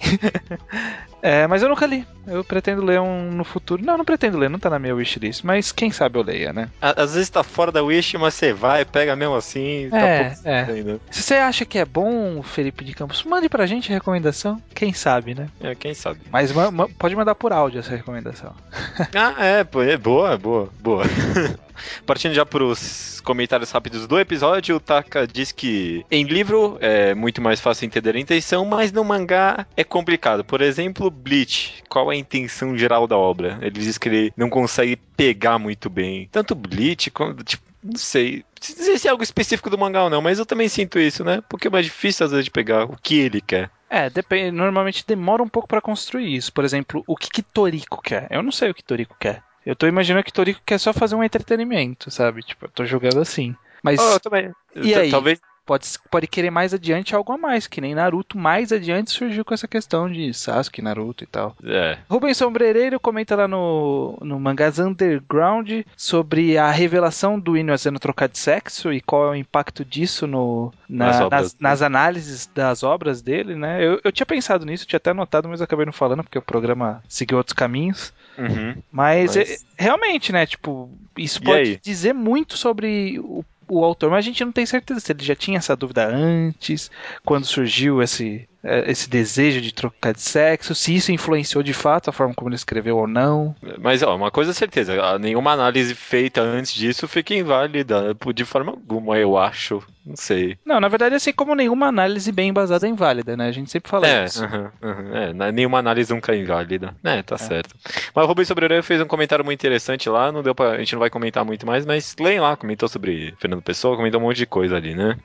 é, mas eu nunca li. Eu pretendo ler um no futuro. Não, não pretendo ler, não tá na minha wishlist, mas quem sabe eu leia, né? Às vezes tá fora da wish, mas você vai, pega mesmo assim. É, tá é. Ainda. Se você acha que é bom, Felipe de Campos, mande pra gente a recomendação. Quem sabe, né? É, quem sabe. Mas pode mandar por áudio essa recomendação. ah, é, pô, é boa, boa, boa. Partindo já para os comentários rápidos do episódio, o Taka diz que em livro é muito mais fácil entender a intenção, mas no mangá é complicado. Por exemplo, Bleach. Qual é a intenção geral da obra? Ele diz que ele não consegue pegar muito bem. Tanto Bleach quanto. Tipo, não sei. Não sei se é algo específico do mangá ou não, mas eu também sinto isso, né? Porque é mais difícil às vezes de pegar o que ele quer. É, depende, normalmente demora um pouco para construir isso. Por exemplo, o que, que Toriko quer? Eu não sei o que Toriko quer. Eu tô imaginando que Toriko quer só fazer um entretenimento, sabe? Tipo, eu tô jogando assim. Mas. Oh, eu também. E aí? Talvez pode, pode querer mais adiante algo a mais, que nem Naruto mais adiante surgiu com essa questão de Sasuke, Naruto e tal. É. Rubens Sombrereiro comenta lá no, no Mangás Underground sobre a revelação do Ino sendo trocar de sexo e qual é o impacto disso no, na, nas, nas, nas, análises das obras dele, né? Eu, eu tinha pensado nisso, tinha até anotado, mas acabei não falando porque o programa seguiu outros caminhos. Uhum, mas, mas... É, realmente, né? Tipo, isso pode dizer muito sobre o o autor, mas a gente não tem certeza se ele já tinha essa dúvida antes, quando surgiu esse, é, esse desejo de trocar de sexo, se isso influenciou de fato a forma como ele escreveu ou não. Mas ó, uma coisa é certeza, nenhuma análise feita antes disso fica inválida de forma alguma, eu acho. Não sei. Não, na verdade, assim como nenhuma análise bem embasada é inválida, né? A gente sempre fala é, isso. Uh -huh, uh -huh, é, nenhuma análise nunca é inválida. É, tá é. certo. Mas o Rubens Sobreira fez um comentário muito interessante lá, não deu pra, a gente não vai comentar muito mais, mas leem lá, comentou sobre Fernando Pessoa, comentou um monte de coisa ali, né?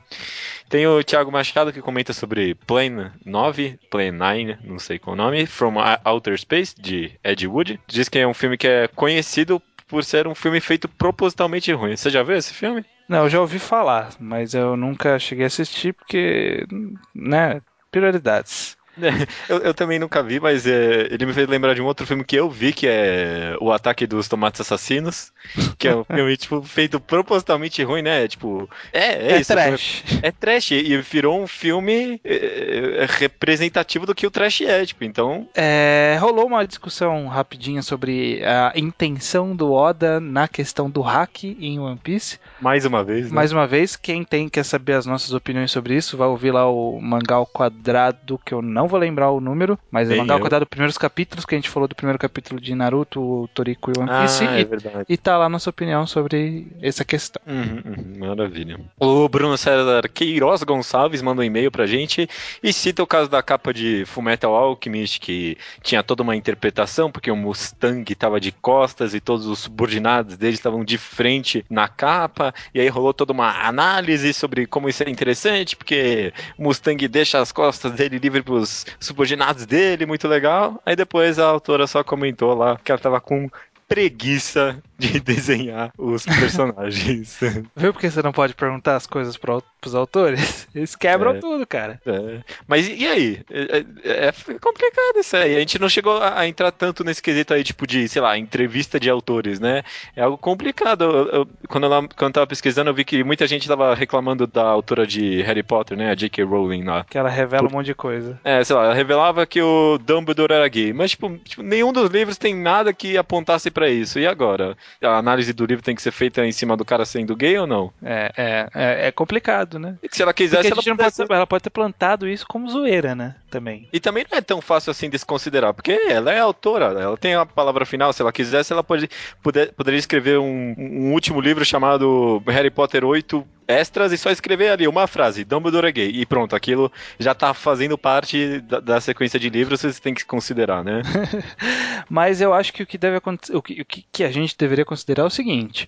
Tem o Thiago Machado que comenta sobre Plane 9, Plane 9, não sei qual o nome, From Outer Space, de Ed Wood. Diz que é um filme que é conhecido por ser um filme feito propositalmente ruim. Você já viu esse filme? Não, eu já ouvi falar, mas eu nunca cheguei a assistir porque, né, prioridades. Eu, eu, também nunca vi, mas é, ele me fez lembrar de um outro filme que eu vi, que é O Ataque dos Tomates Assassinos, que é um filme, tipo, feito propositalmente ruim, né? Tipo, é, é, é isso. Trash. É, é trash. E virou um filme é, é, representativo do que o trash é, tipo, então... É, rolou uma discussão rapidinha sobre a intenção do Oda na questão do hack em One Piece. Mais uma vez, né? Mais uma vez, quem tem quer saber as nossas opiniões sobre isso, vai ouvir lá o mangá ao quadrado, que eu não vou lembrar o número, mas é mangá ao quadrado, primeiros capítulos, que a gente falou do primeiro capítulo de Naruto, Toriko e One Piece. Ah, e, é verdade. E tá lá nossa opinião sobre essa questão. Uhum, uhum, maravilha. O Bruno César Queiroz Gonçalves manda um e-mail pra gente e cita o caso da capa de Fullmetal Alchemist, que tinha toda uma interpretação, porque o Mustang tava de costas e todos os subordinados dele estavam de frente na capa, e aí rolou toda uma análise sobre como isso é interessante, porque o Mustang deixa as costas dele livre pros subordinados dele, muito legal. Aí depois a autora só comentou lá que ela tava com preguiça de desenhar os personagens. Viu porque você não pode perguntar as coisas pro, pros autores? Eles quebram É. tudo, cara. É. Mas e aí? É, é- é complicado isso aí. A gente não chegou a, entrar tanto nesse quesito aí, tipo, de, sei lá, entrevista de autores, né? É algo complicado. Eu- eu- quando, ela, quando eu tava pesquisando, eu vi que muita gente tava reclamando da autora de Harry Potter, né? A J.K. Rowling lá. Que ela revela um monte de coisa. É, sei lá, ela revelava que o Dumbledore era gay, mas, tipo, tipo, nenhum dos livros tem nada que apontasse pra isso. E agora? A análise do livro tem que ser feita em cima do cara sendo gay ou não? É, é, é, é complicado, né? E se ela quisesse, ela não pode, pudesse- ela pode ter plantado isso como zoeira, né? Também. E também não é tão fácil assim desconsiderar, porque ela é autora, ela tem a palavra final, se ela quisesse, ela pode, puder- poderia escrever um, um último livro chamado Harry Potter 8 extras e só escrever ali uma frase, Dumbledore é gay, e pronto, aquilo já tá fazendo parte da, da sequência de livros, vocês têm que considerar, né? Mas eu acho que o que deve acontecer, o que, o que- a gente deveria considerar é o seguinte: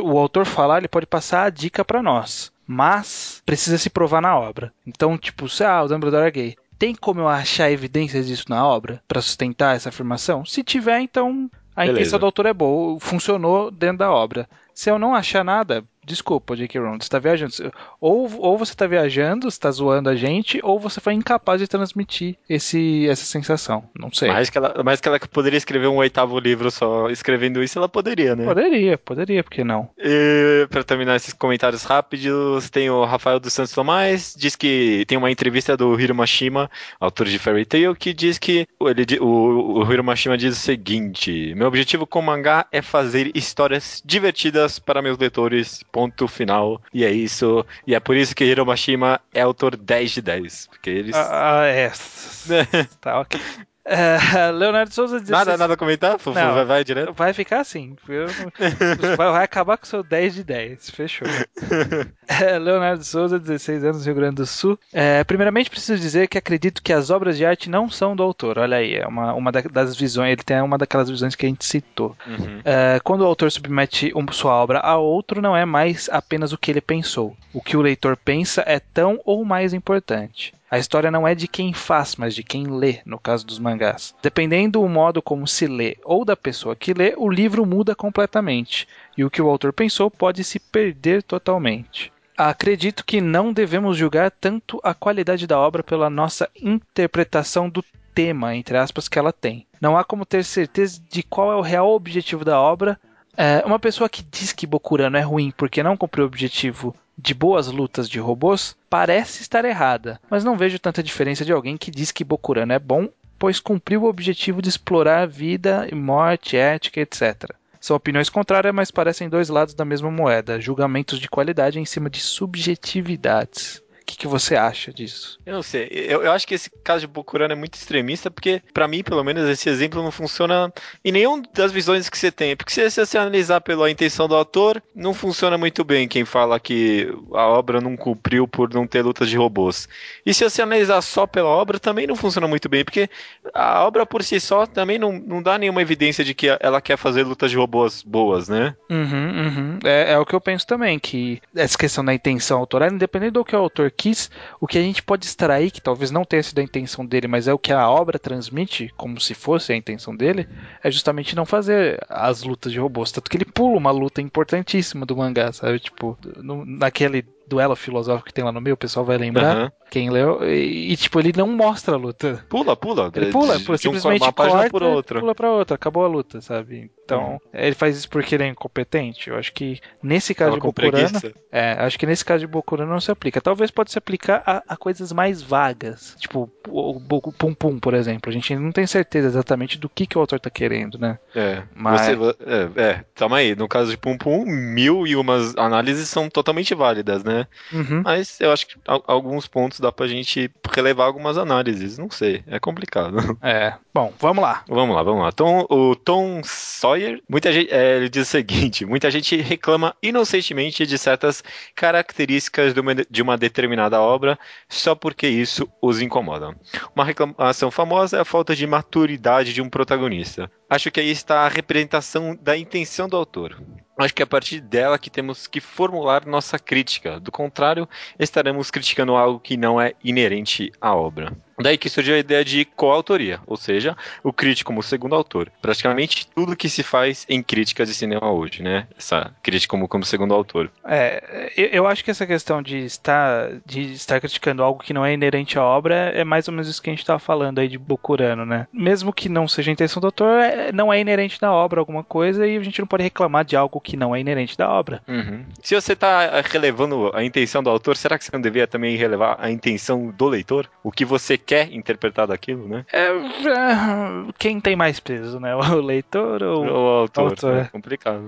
o autor falar, ele pode passar a dica pra nós, mas precisa se provar na obra. Então, tipo, se ah, o Dumbledore é gay, tem como eu achar evidências disso na obra pra sustentar essa afirmação? Se tiver, então a Beleza. intenção do autor é boa, funcionou dentro da obra. Se eu não achar nada, desculpa, J.K. Rowling, você tá viajando. Ou, ou você tá viajando, você tá zoando a gente, ou você foi incapaz de transmitir esse, essa sensação. Não sei. Mais que, ela, mais que ela poderia escrever um oitavo livro só escrevendo isso, ela poderia, né? Poderia, poderia, por que não? E para terminar esses comentários rápidos, tem o Rafael dos Santos Tomás, diz que tem uma entrevista do Hiro Mashima, autor de Fairy Tail, que diz que ele, o, o Hiro Mashima diz o seguinte: Meu objetivo com o mangá é fazer histórias divertidas para meus leitores, ponto final. E é isso. E é por isso que Hiro Mashima é autor 10 de 10. Porque eles. Ah, ah, é. tá, ok. Leonardo Souza 16. nada, nada a comentar? Não. vai, vai direto. Vai ficar assim. Não- vai, acabar com o seu 10 de 10. Fechou. É, Leonardo Souza, 16 anos, Rio Grande do Sul. É, primeiramente, preciso dizer que acredito que as obras de arte não são do autor. Olha aí, é uma, uma da- das visões. Ele tem uma daquelas visões que a gente citou. Uhum. É, quando o autor submete um- sua obra a outro, não é mais apenas o que ele pensou. O que o leitor pensa é tão ou mais importante. A história não é de quem faz, mas de quem lê, no caso dos mangás. Dependendo do modo como se lê ou da pessoa que lê, o livro muda completamente. E o que o autor pensou pode se perder totalmente. Acredito que não devemos julgar tanto a qualidade da obra pela nossa interpretação do tema, entre aspas, que ela tem. Não há como ter certeza de qual é o real objetivo da obra. É, uma pessoa que diz que Bokurano é ruim porque não cumpriu o objetivo de boas lutas de robôs parece estar errada, mas não vejo tanta diferença de alguém que diz que Bokurano é bom, pois cumpriu o objetivo de explorar vida, morte, ética, etc. São opiniões contrárias, mas parecem dois lados da mesma moeda, julgamentos de qualidade em cima de subjetividades. O que, que você acha disso? Eu não sei. Eu, eu acho que esse caso de Bokurano é muito extremista, porque, pra mim, pelo menos, esse exemplo não funciona em nenhum das visões que você tem. Porque se você analisar pela intenção do autor, não funciona muito bem quem fala que a obra não cumpriu por não ter lutas de robôs. E se você analisar só pela obra, também não funciona muito bem, porque a obra por si só também não, não dá nenhuma evidência de que ela quer fazer lutas de robôs boas, né? Uhum, uhum. É, é o que eu penso também, que essa questão da intenção autoral, independente do que o autor quis, o que a gente pode extrair, que talvez não tenha sido a intenção dele, mas é o que a obra transmite, como se fosse a intenção dele, é justamente não fazer as lutas de robôs. Tanto que ele pula uma luta importantíssima do mangá, sabe? Tipo, no- naquele duelo filosófico que tem lá no meio, o pessoal vai lembrar, Aham. quem leu, e, e, tipo, ele não mostra a luta. Pula, pula. Ele pula, de, pula de simplesmente corta, por outra. pula pra outra, acabou a luta, sabe? Então, ele faz isso porque ele é incompetente. Eu acho que nesse caso Tava de preguiça. é, acho que nesse caso de Bokurano não se aplica. Talvez pode se aplicar a, a coisas mais vagas, tipo o, o Pum Pum, por exemplo. A gente não tem certeza exatamente do que, que o autor tá querendo, né? É, Mas- você, é, é, calma aí. No caso de Pum Pum, mil e umas análises são totalmente válidas, né? Uhum. Mas eu acho que al- alguns pontos dá pra gente relevar algumas análises. Não sei, é complicado. É. Bom, vamos lá. vamos lá, vamos lá. Tom, o Tom Sawyer, muita gente, é, ele diz o seguinte: muita gente reclama inocentemente de certas características de uma, de uma determinada obra só porque isso os incomoda. Uma reclamação famosa é a falta de maturidade de um protagonista. Acho que aí está a representação da intenção do autor. Acho que é a partir dela que temos que formular nossa crítica. Do contrário, estaremos criticando algo que não é inerente à obra. Daí que surgiu a ideia de coautoria, ou seja, o crítico como segundo autor. Praticamente tudo que se faz em críticas de cinema hoje, né? Essa crítica como, como segundo autor. É, eu, eu acho que essa questão de estar, de estar criticando algo que não é inerente à obra é mais ou menos isso que a gente estava falando aí de Bokurano, né? Mesmo que não seja a intenção do autor, é, não é inerente da obra alguma coisa e a gente não pode reclamar de algo que não é inerente da obra. Uhum. Se você está relevando a intenção do autor, será que você não deveria também relevar a intenção do leitor? O que você quer interpretar daquilo, né? É, é, quem tem mais peso, né? O leitor ou o autor? autor. É complicado.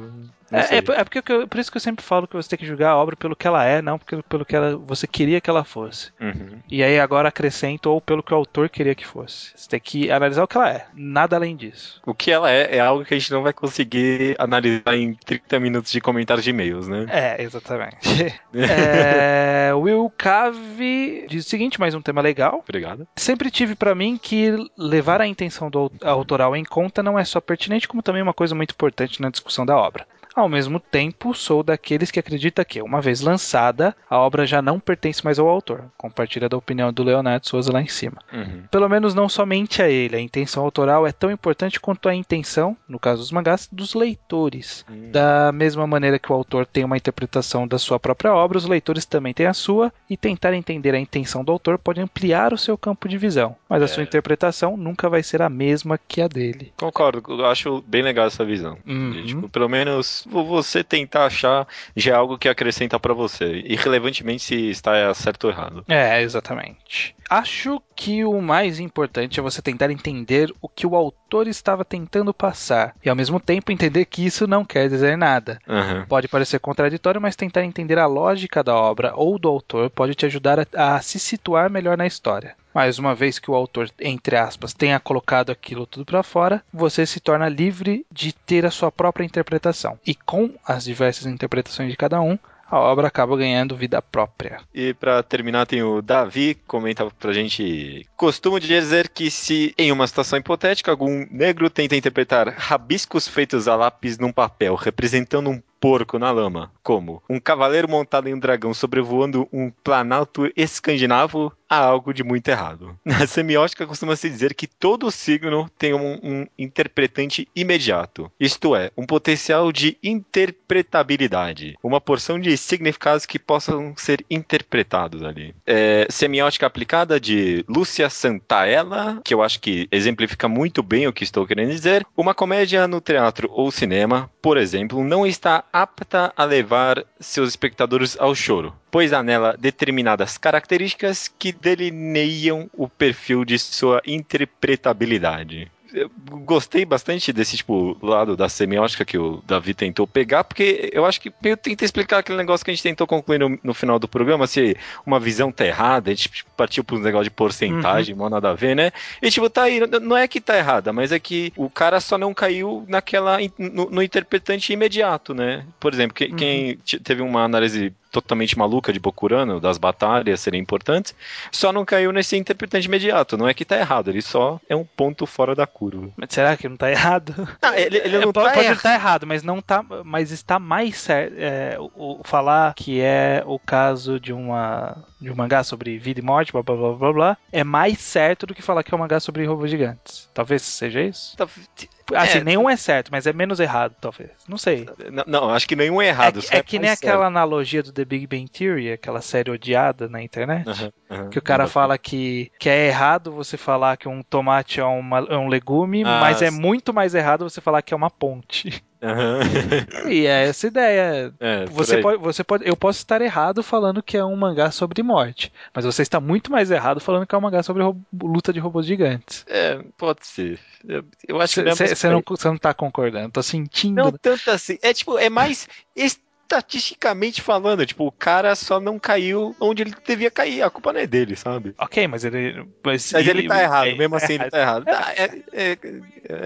É, é, é, porque eu, por isso que eu sempre falo que você tem que julgar a obra pelo que ela é, não pelo, pelo que ela, você queria que ela fosse. Uhum. E aí agora acrescento ou pelo que o autor queria que fosse. Você tem que analisar o que ela é, nada além disso. O que ela é é algo que a gente não vai conseguir analisar em 30 minutos de comentários de e-mails, né? É, exatamente. é, Will Cave diz o seguinte, mais um tema legal. Obrigado. Sempre tive para mim que levar a intenção do autoral em conta não é só pertinente, como também uma coisa muito importante na discussão da obra. Ao mesmo tempo, sou daqueles que acredita que, uma vez lançada, a obra já não pertence mais ao autor. Compartilha da opinião do Leonardo Souza lá em cima. Uhum. Pelo menos não somente a ele. A intenção autoral é tão importante quanto a intenção, no caso dos mangás, dos leitores. Uhum. Da mesma maneira que o autor tem uma interpretação da sua própria obra, os leitores também têm a sua, e tentar entender a intenção do autor pode ampliar o seu campo de visão. Mas a É. sua interpretação nunca vai ser a mesma que a dele. Concordo, eu acho bem legal essa visão. Uhum. De, tipo, pelo menos você tentar achar já é algo que acrescenta pra você, irrelevantemente se está certo ou errado. É, exatamente. Acho que o mais importante é você tentar entender o que o autor estava tentando passar e ao mesmo tempo entender que isso não quer dizer nada. Uhum. Pode parecer contraditório, mas tentar entender a lógica da obra ou do autor pode te ajudar a, a se situar melhor na história. Mas uma vez que o autor, entre aspas, tenha colocado aquilo tudo para fora, você se torna livre de ter a sua própria interpretação. E com as diversas interpretações de cada um, a obra acaba ganhando vida própria. E pra terminar, tem o Davi, comenta pra gente. Costumo dizer que se em uma situação hipotética algum negro tenta interpretar rabiscos feitos a lápis num papel representando um porco na lama, como um cavaleiro montado em um dragão sobrevoando um planalto escandinavo, há algo de muito errado. Na semiótica costuma-se dizer que todo signo tem um, um interpretante imediato, isto é, um potencial de interpretabilidade, uma porção de significados que possam ser interpretados ali. É, semiótica aplicada de Lúcia Santaella, que eu acho que exemplifica muito bem o que estou querendo dizer. Uma comédia no teatro ou cinema, por exemplo, não está apta a levar seus espectadores ao choro, pois há nela determinadas características que delineiam o perfil de sua interpretabilidade. Eu gostei bastante desse tipo lado da semiótica que o Davi tentou pegar, porque eu acho que eu tentei explicar aquele negócio que a gente tentou concluir no, no final do programa, se uma visão tá errada, a gente partiu para um negócio de porcentagem, uhum. nada a ver, né? E tipo, tá aí, não é que tá errada, mas é que o cara só não caiu naquela no, no interpretante imediato, né? Por exemplo, que, uhum. quem teve uma análise totalmente maluca de Bokurano, das batalhas serem importantes, só não caiu nesse interpretante imediato. Não é que tá errado, ele só é um ponto fora da curva. Mas será que não tá errado? Não, ele, ele não é, pode, tá pode estar errado, mas não tá. Mas está mais certo. É, o, o, falar que é o caso de uma. de um mangá sobre vida e morte, blá blá blá blá blá, é mais certo do que falar que é um mangá sobre robôs gigantes. Talvez seja isso? Assim, é, nenhum é certo, mas é menos errado, talvez. Não sei. Não, não acho que nenhum é errado. É, é que nem aquela analogia do The Big Bang Theory, aquela série odiada na internet. Uhum, uhum, que o cara fala que, que é errado você falar que um tomate é, uma, é um legume, ah, mas é muito mais errado você falar que é uma ponte. Uhum. e é essa ideia. É, você pode, você pode, eu posso estar errado falando que é um mangá sobre morte, mas você está muito mais errado falando que é um mangá sobre luta de robôs gigantes. É, pode ser. Eu, eu acho cê, que você não, você não tá concordando, tô sentindo. Não tanto assim. É tipo, é mais estatisticamente falando, tipo, o cara só não caiu onde ele devia cair, a culpa não é dele, sabe? Ok, mas ele. Mas, mas ele, ele tá errado, é, mesmo assim é, ele tá errado. É, é,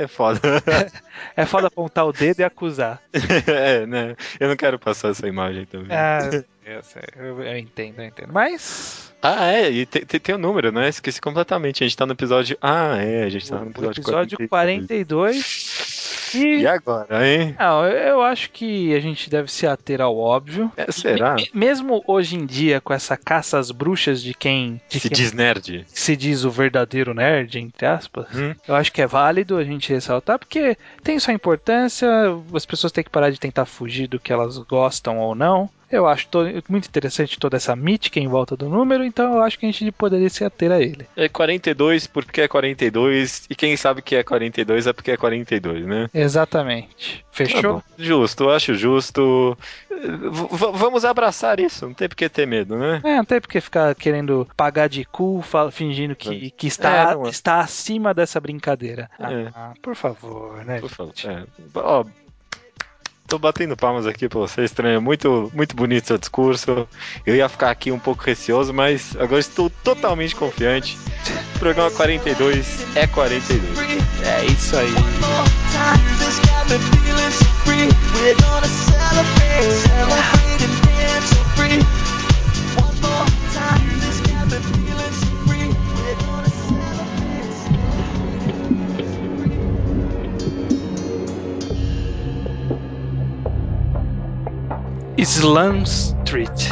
é foda. É foda apontar o dedo e acusar. é, né? Eu não quero passar essa imagem também. Ah, eu, sei, eu, eu entendo, eu entendo. Mas. Ah, é, e tem, tem, tem um número, né? Esqueci completamente. A gente tá no episódio. Ah, é, a gente tá no episódio, episódio 42. 42 E, e agora, hein? Não, eu acho que a gente deve se ater ao óbvio. É, será? E, mesmo hoje em dia, com essa caça às bruxas de quem. De se quem diz nerd. Se diz o verdadeiro nerd, entre aspas. Hum. Eu acho que é válido a gente ressaltar, porque tem sua importância, as pessoas têm que parar de tentar fugir do que elas gostam ou não. Eu acho muito interessante toda essa mítica em volta do número, então eu acho que a gente poderia se ater a ele. É 42 porque é 42, e quem sabe que é 42 é porque é 42, né? Exatamente. Fechou? Tá justo, eu acho justo. V vamos abraçar isso, não tem porque ter medo, né? É, não tem porque ficar querendo pagar de cu, fingindo que, que está, é, está acima dessa brincadeira. É. Ah, por favor, né? Por favor. É. Ó, tô batendo palmas aqui pra você, estranho. Muito, muito bonito seu discurso. Eu ia ficar aqui um pouco receoso, mas agora estou totalmente confiante. Programa 42 é 42. É isso aí. Slum Street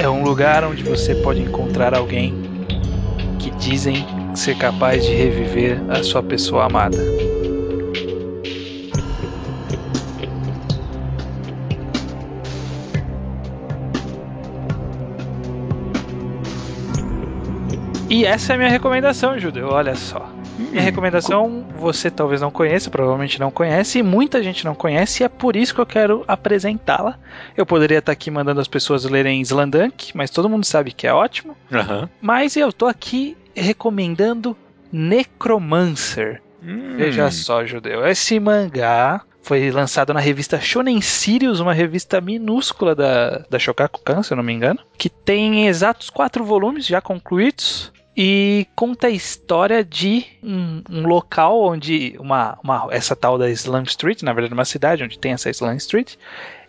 é um lugar onde você pode encontrar alguém que dizem ser capaz de reviver a sua pessoa amada. E essa é a minha recomendação, Judeu. Olha só. Minha recomendação você talvez não conheça, provavelmente não conhece, e muita gente não conhece, e é por isso que eu quero apresentá-la. Eu poderia estar aqui mandando as pessoas lerem Slandunk, mas todo mundo sabe que é ótimo. Uhum. Mas eu tô aqui recomendando Necromancer. Hum. Veja só, Judeu. Esse mangá foi lançado na revista Shonen Sirius, uma revista minúscula da, da Shogakukan, se eu não me engano, que tem exatos quatro volumes já concluídos e conta a história de um, um, local onde uma, uma essa tal da Slum Street, na verdade uma cidade onde tem essa Slum Street,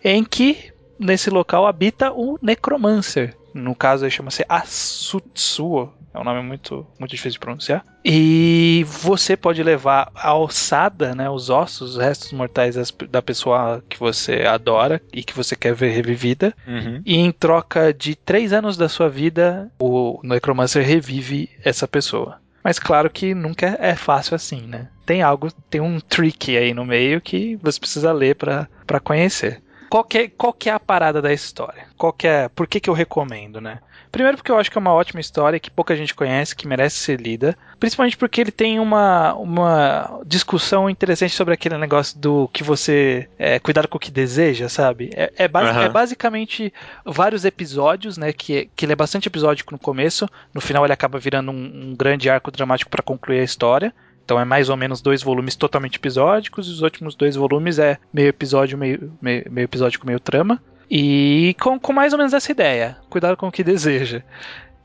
em que nesse local habita o Necromancer. No caso ele chama-se Asutsuo, é um nome muito, muito difícil de pronunciar. E você pode levar a ossada, né, os ossos, os restos mortais da pessoa que você adora e que você quer ver revivida. Uhum. E em troca de três anos da sua vida, o Necromancer revive essa pessoa. Mas claro que nunca é fácil assim, né? Tem algo, tem um trick aí no meio que você precisa ler para conhecer. Qual que, é, qual que é a parada da história? Qual que é, por que, que eu recomendo, né? Primeiro porque eu acho que é uma ótima história que pouca gente conhece, que merece ser lida. Principalmente porque ele tem uma, uma discussão interessante sobre aquele negócio do que você. É, cuidado com o que deseja, sabe? É, é, base, uhum. é, basicamente vários episódios, né? Que, que ele é bastante episódico no começo. No final ele acaba virando um, um grande arco dramático para concluir a história. Então é mais ou menos dois volumes totalmente episódicos, e os últimos dois volumes é meio episódio, meio, meio, meio episódico, meio trama. E com, com mais ou menos essa ideia. Cuidado com o que deseja.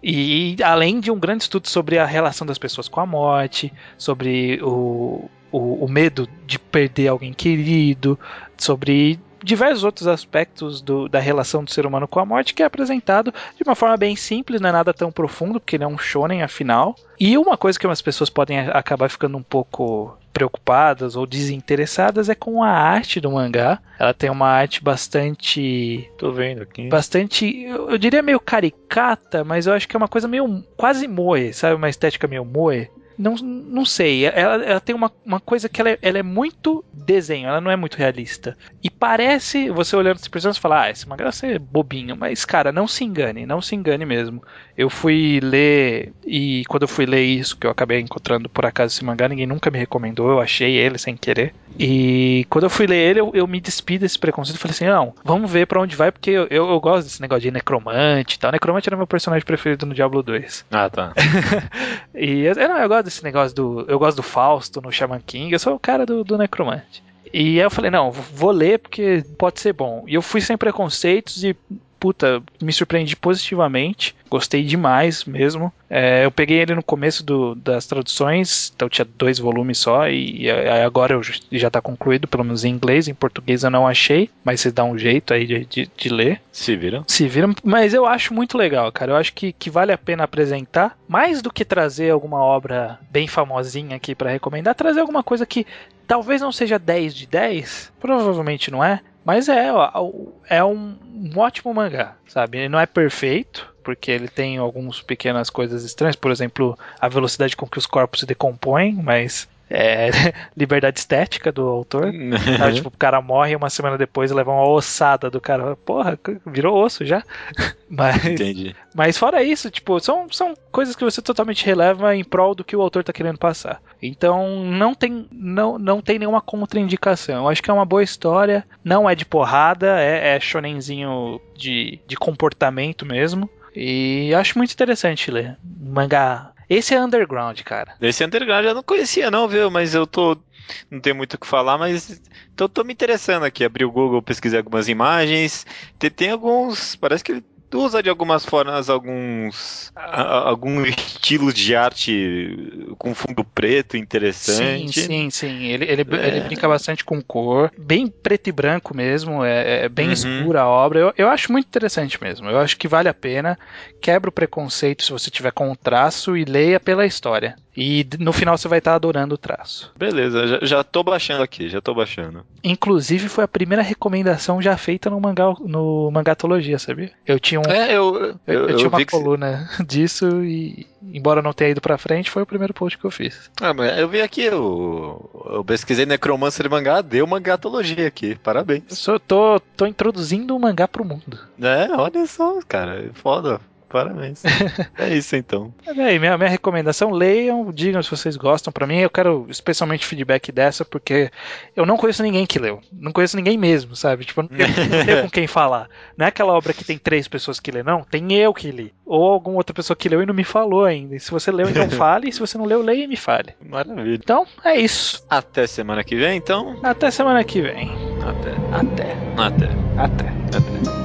E além de um grande estudo sobre a relação das pessoas com a morte, sobre o, o, o medo de perder alguém querido, sobre diversos outros aspectos do, da relação do ser humano com a morte que é apresentado de uma forma bem simples, não é nada tão profundo, porque ele é um shonen afinal. E uma coisa que umas pessoas podem acabar ficando um pouco preocupadas ou desinteressadas é com a arte do mangá. Ela tem uma arte bastante. Tô vendo aqui. Bastante. Eu, eu diria meio caricata, mas eu acho que é uma coisa meio. quase moe, sabe? Uma estética meio moe. Não, não sei. Ela, ela tem uma, uma coisa que ela é, ela é muito desenho, ela não é muito realista. E parece, você olhando esse personagem, falar, ah, esse mangá é bobinho. Mas, cara, não se engane, não se engane mesmo. Eu fui ler, e quando eu fui ler isso, que eu acabei encontrando por acaso esse mangá, ninguém nunca me recomendou, eu achei ele sem querer. E quando eu fui ler ele, eu, eu me despi desse preconceito e falei assim: não, vamos ver para onde vai, porque eu, eu, eu, gosto desse negócio de necromante e tal. Necromante era meu personagem preferido no Diablo 2. Ah, tá. e eu, não, eu gosto desse negócio do. Eu gosto do Fausto no Shaman King, eu sou o cara do, do necromante. E aí eu falei, não, vou ler porque pode ser bom. E eu fui sem preconceitos e puta, me surpreendi positivamente. Gostei demais mesmo. É, eu peguei ele no começo do, das traduções, então tinha dois volumes só, e, e agora eu, já está concluído, pelo menos em inglês. Em português eu não achei, mas você dá um jeito aí de, de, de ler. Se viram? Se viram, mas eu acho muito legal, cara. Eu acho que, que vale a pena apresentar, mais do que trazer alguma obra bem famosinha aqui para recomendar, trazer alguma coisa que talvez não seja 10 de 10, provavelmente não é, mas é, é um, um ótimo mangá, sabe? Ele não é perfeito, porque ele tem algumas pequenas coisas estranhas, por exemplo, a velocidade com que os corpos se decompõem, mas é, liberdade estética do autor. Sabe? Tipo, o cara morre e uma semana depois leva uma ossada do cara. Porra, virou osso já. Mas, Entendi. Mas fora isso, tipo, são, são coisas que você totalmente releva em prol do que o autor tá querendo passar. Então não tem, não, não tem nenhuma contraindicação. Eu acho que é uma boa história. Não é de porrada, é, é shonenzinho de, de comportamento mesmo. E acho muito interessante ler. Mangá esse é underground, cara. Esse underground eu não conhecia, não, viu? Mas eu tô. Não tenho muito o que falar, mas tô, tô me interessando aqui. Abri o Google, pesquisei algumas imagens. Tem, tem alguns. Parece que usa de algumas formas alguns alguns estilos de arte com fundo preto interessante. Sim, sim, sim. Ele, ele, é. ele brinca bastante com cor, bem preto e branco mesmo, é, é bem uhum. escura a obra. Eu, eu acho muito interessante mesmo. Eu acho que vale a pena. Quebra o preconceito se você tiver com o traço e leia pela história. E no final você vai estar adorando o traço. Beleza, já, já tô baixando aqui, já tô baixando. Inclusive foi a primeira recomendação já feita no mangá no Mangatologia, sabia? Eu tinha um é, eu, eu, eu, eu tinha uma coluna que... disso e embora não tenha ido pra frente, foi o primeiro post que eu fiz. Ah, mas eu vi aqui, eu, eu pesquisei Necromancer mangá, deu mangatologia aqui, parabéns. Eu só tô, tô introduzindo o mangá pro mundo. É, olha só, cara, foda. Parabéns. é isso então. É, minha, minha recomendação, leiam, digam se vocês gostam. Para mim, eu quero especialmente feedback dessa, porque eu não conheço ninguém que leu. Não conheço ninguém mesmo, sabe? Tipo, eu não tenho com quem falar. Não é aquela obra que tem três pessoas que lê, não. Tem eu que li. Ou alguma outra pessoa que leu e não me falou ainda. E se você leu, então fale. E se você não leu, leia e me fale. Maravilha. Então, é isso. Até semana que vem, então. Até semana que vem. Até. Até. Até. Até.